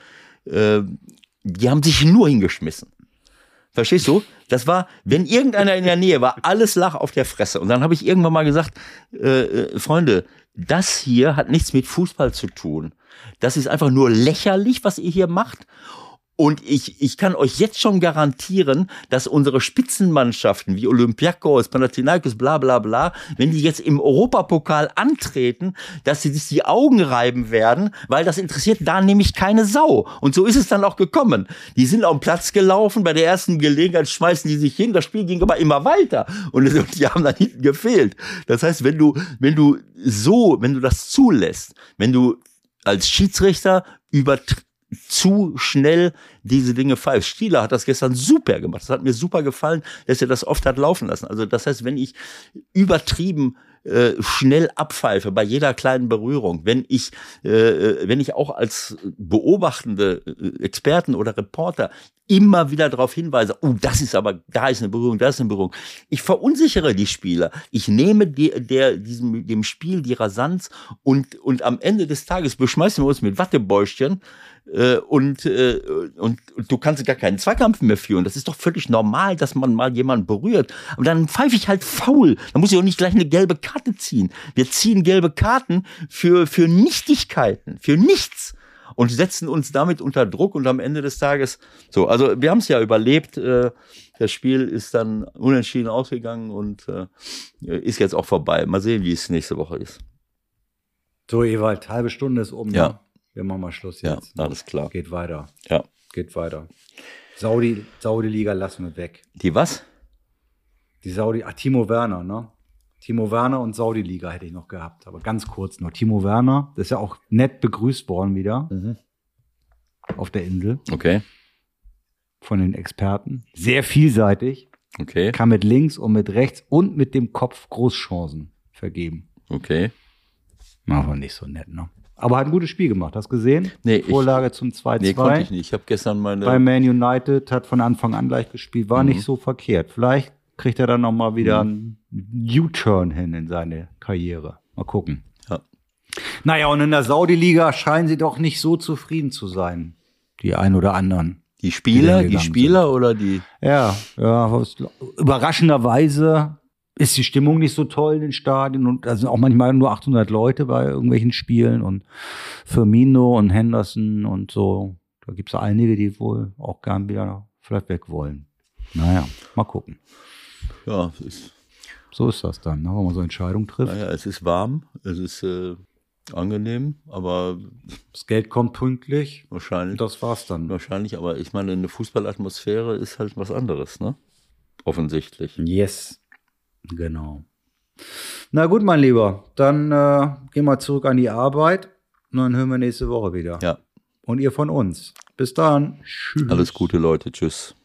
äh, die haben sich nur hingeschmissen. Verstehst du? Das war, wenn irgendeiner in der Nähe war, alles lag auf der Fresse. Und dann habe ich irgendwann mal gesagt, äh, äh, Freunde, das hier hat nichts mit Fußball zu tun. Das ist einfach nur lächerlich, was ihr hier macht. Und ich, ich kann euch jetzt schon garantieren, dass unsere Spitzenmannschaften wie Olympiakos, Panathinaikos, bla bla bla, wenn die jetzt im Europapokal antreten, dass sie sich die Augen reiben werden, weil das interessiert da nämlich keine Sau. Und so ist es dann auch gekommen. Die sind auf den Platz gelaufen, bei der ersten Gelegenheit schmeißen die sich hin, das Spiel ging aber immer weiter. Und [laughs] die haben dann hinten gefehlt. Das heißt, wenn du, wenn du so, wenn du das zulässt, wenn du als Schiedsrichter über zu schnell diese Dinge pfeifst. Stieler hat das gestern super gemacht. Das hat mir super gefallen, dass er das oft hat laufen lassen. Also das heißt, wenn ich übertrieben äh, schnell abpfeife bei jeder kleinen Berührung, wenn ich, äh, wenn ich auch als beobachtende äh, Experten oder Reporter immer wieder darauf hinweise, oh, das ist aber, da ist eine Berührung, da ist eine Berührung. Ich verunsichere die Spieler. Ich nehme die, der, diesem, dem Spiel die Rasanz und, und am Ende des Tages beschmeißen wir uns mit Wattebäuschen äh, und, äh, und, und du kannst gar keinen Zweikampf mehr führen. Das ist doch völlig normal, dass man mal jemanden berührt. Aber dann pfeife ich halt faul. Dann muss ich auch nicht gleich eine gelbe Karte ziehen. Wir ziehen gelbe Karten für, für Nichtigkeiten, für nichts und setzen uns damit unter Druck und am Ende des Tages so. Also wir haben es ja überlebt. Äh, das Spiel ist dann unentschieden ausgegangen und äh, ist jetzt auch vorbei. Mal sehen, wie es nächste Woche ist. So, Ewald, halbe Stunde ist um. Ja. ne? Wir machen mal Schluss Ja, jetzt. alles klar. Geht weiter. Ja. Geht weiter. Saudi, Saudi-Liga lassen wir weg. Die was? Die Saudi, ah, Timo Werner, ne? Timo Werner und Saudi-Liga hätte ich noch gehabt, aber ganz kurz nur. Timo Werner, das ist ja auch nett begrüßt worden wieder auf der Insel Okay. von den Experten. Sehr vielseitig, Okay. kann mit links und mit rechts und mit dem Kopf Großchancen vergeben. Okay. Aber nicht so nett, ne? Aber hat ein gutes Spiel gemacht, hast du gesehen? Nee, ich- Vorlage zum 2-2. Nee, konnte ich nicht. Ich habe gestern meine. bei Man United, hat von Anfang an gleich gespielt, war Mhm. nicht so verkehrt. Vielleicht kriegt er dann noch mal wieder einen U-Turn hin in seine Karriere. Mal gucken. Ja. Naja, und in der Saudi-Liga scheinen sie doch nicht so zufrieden zu sein. Die ein oder anderen. die Spieler, die die Spieler oder die. Ja, ja, überraschenderweise ist die Stimmung nicht so toll in den Stadien und da sind auch manchmal nur 800 Leute bei irgendwelchen Spielen und Firmino und Henderson und so. Da gibt es einige, die wohl auch gern wieder vielleicht weg wollen. Naja, mal gucken. Ja, ist, So ist das dann, ne, wenn man so Entscheidungen trifft. naja, es ist warm, es ist äh, angenehm, aber Das Geld kommt pünktlich. wahrscheinlich, Und das war's dann. wahrscheinlich, aber ich meine, eine Fußballatmosphäre ist halt was anderes, ne? Offensichtlich. Yes. Genau. Na gut, mein Lieber, dann äh, gehen wir zurück an die Arbeit und dann hören wir nächste Woche wieder. Ja, Und ihr von uns. Bis dann. Tschüss. alles Gute, Leute. Tschüss.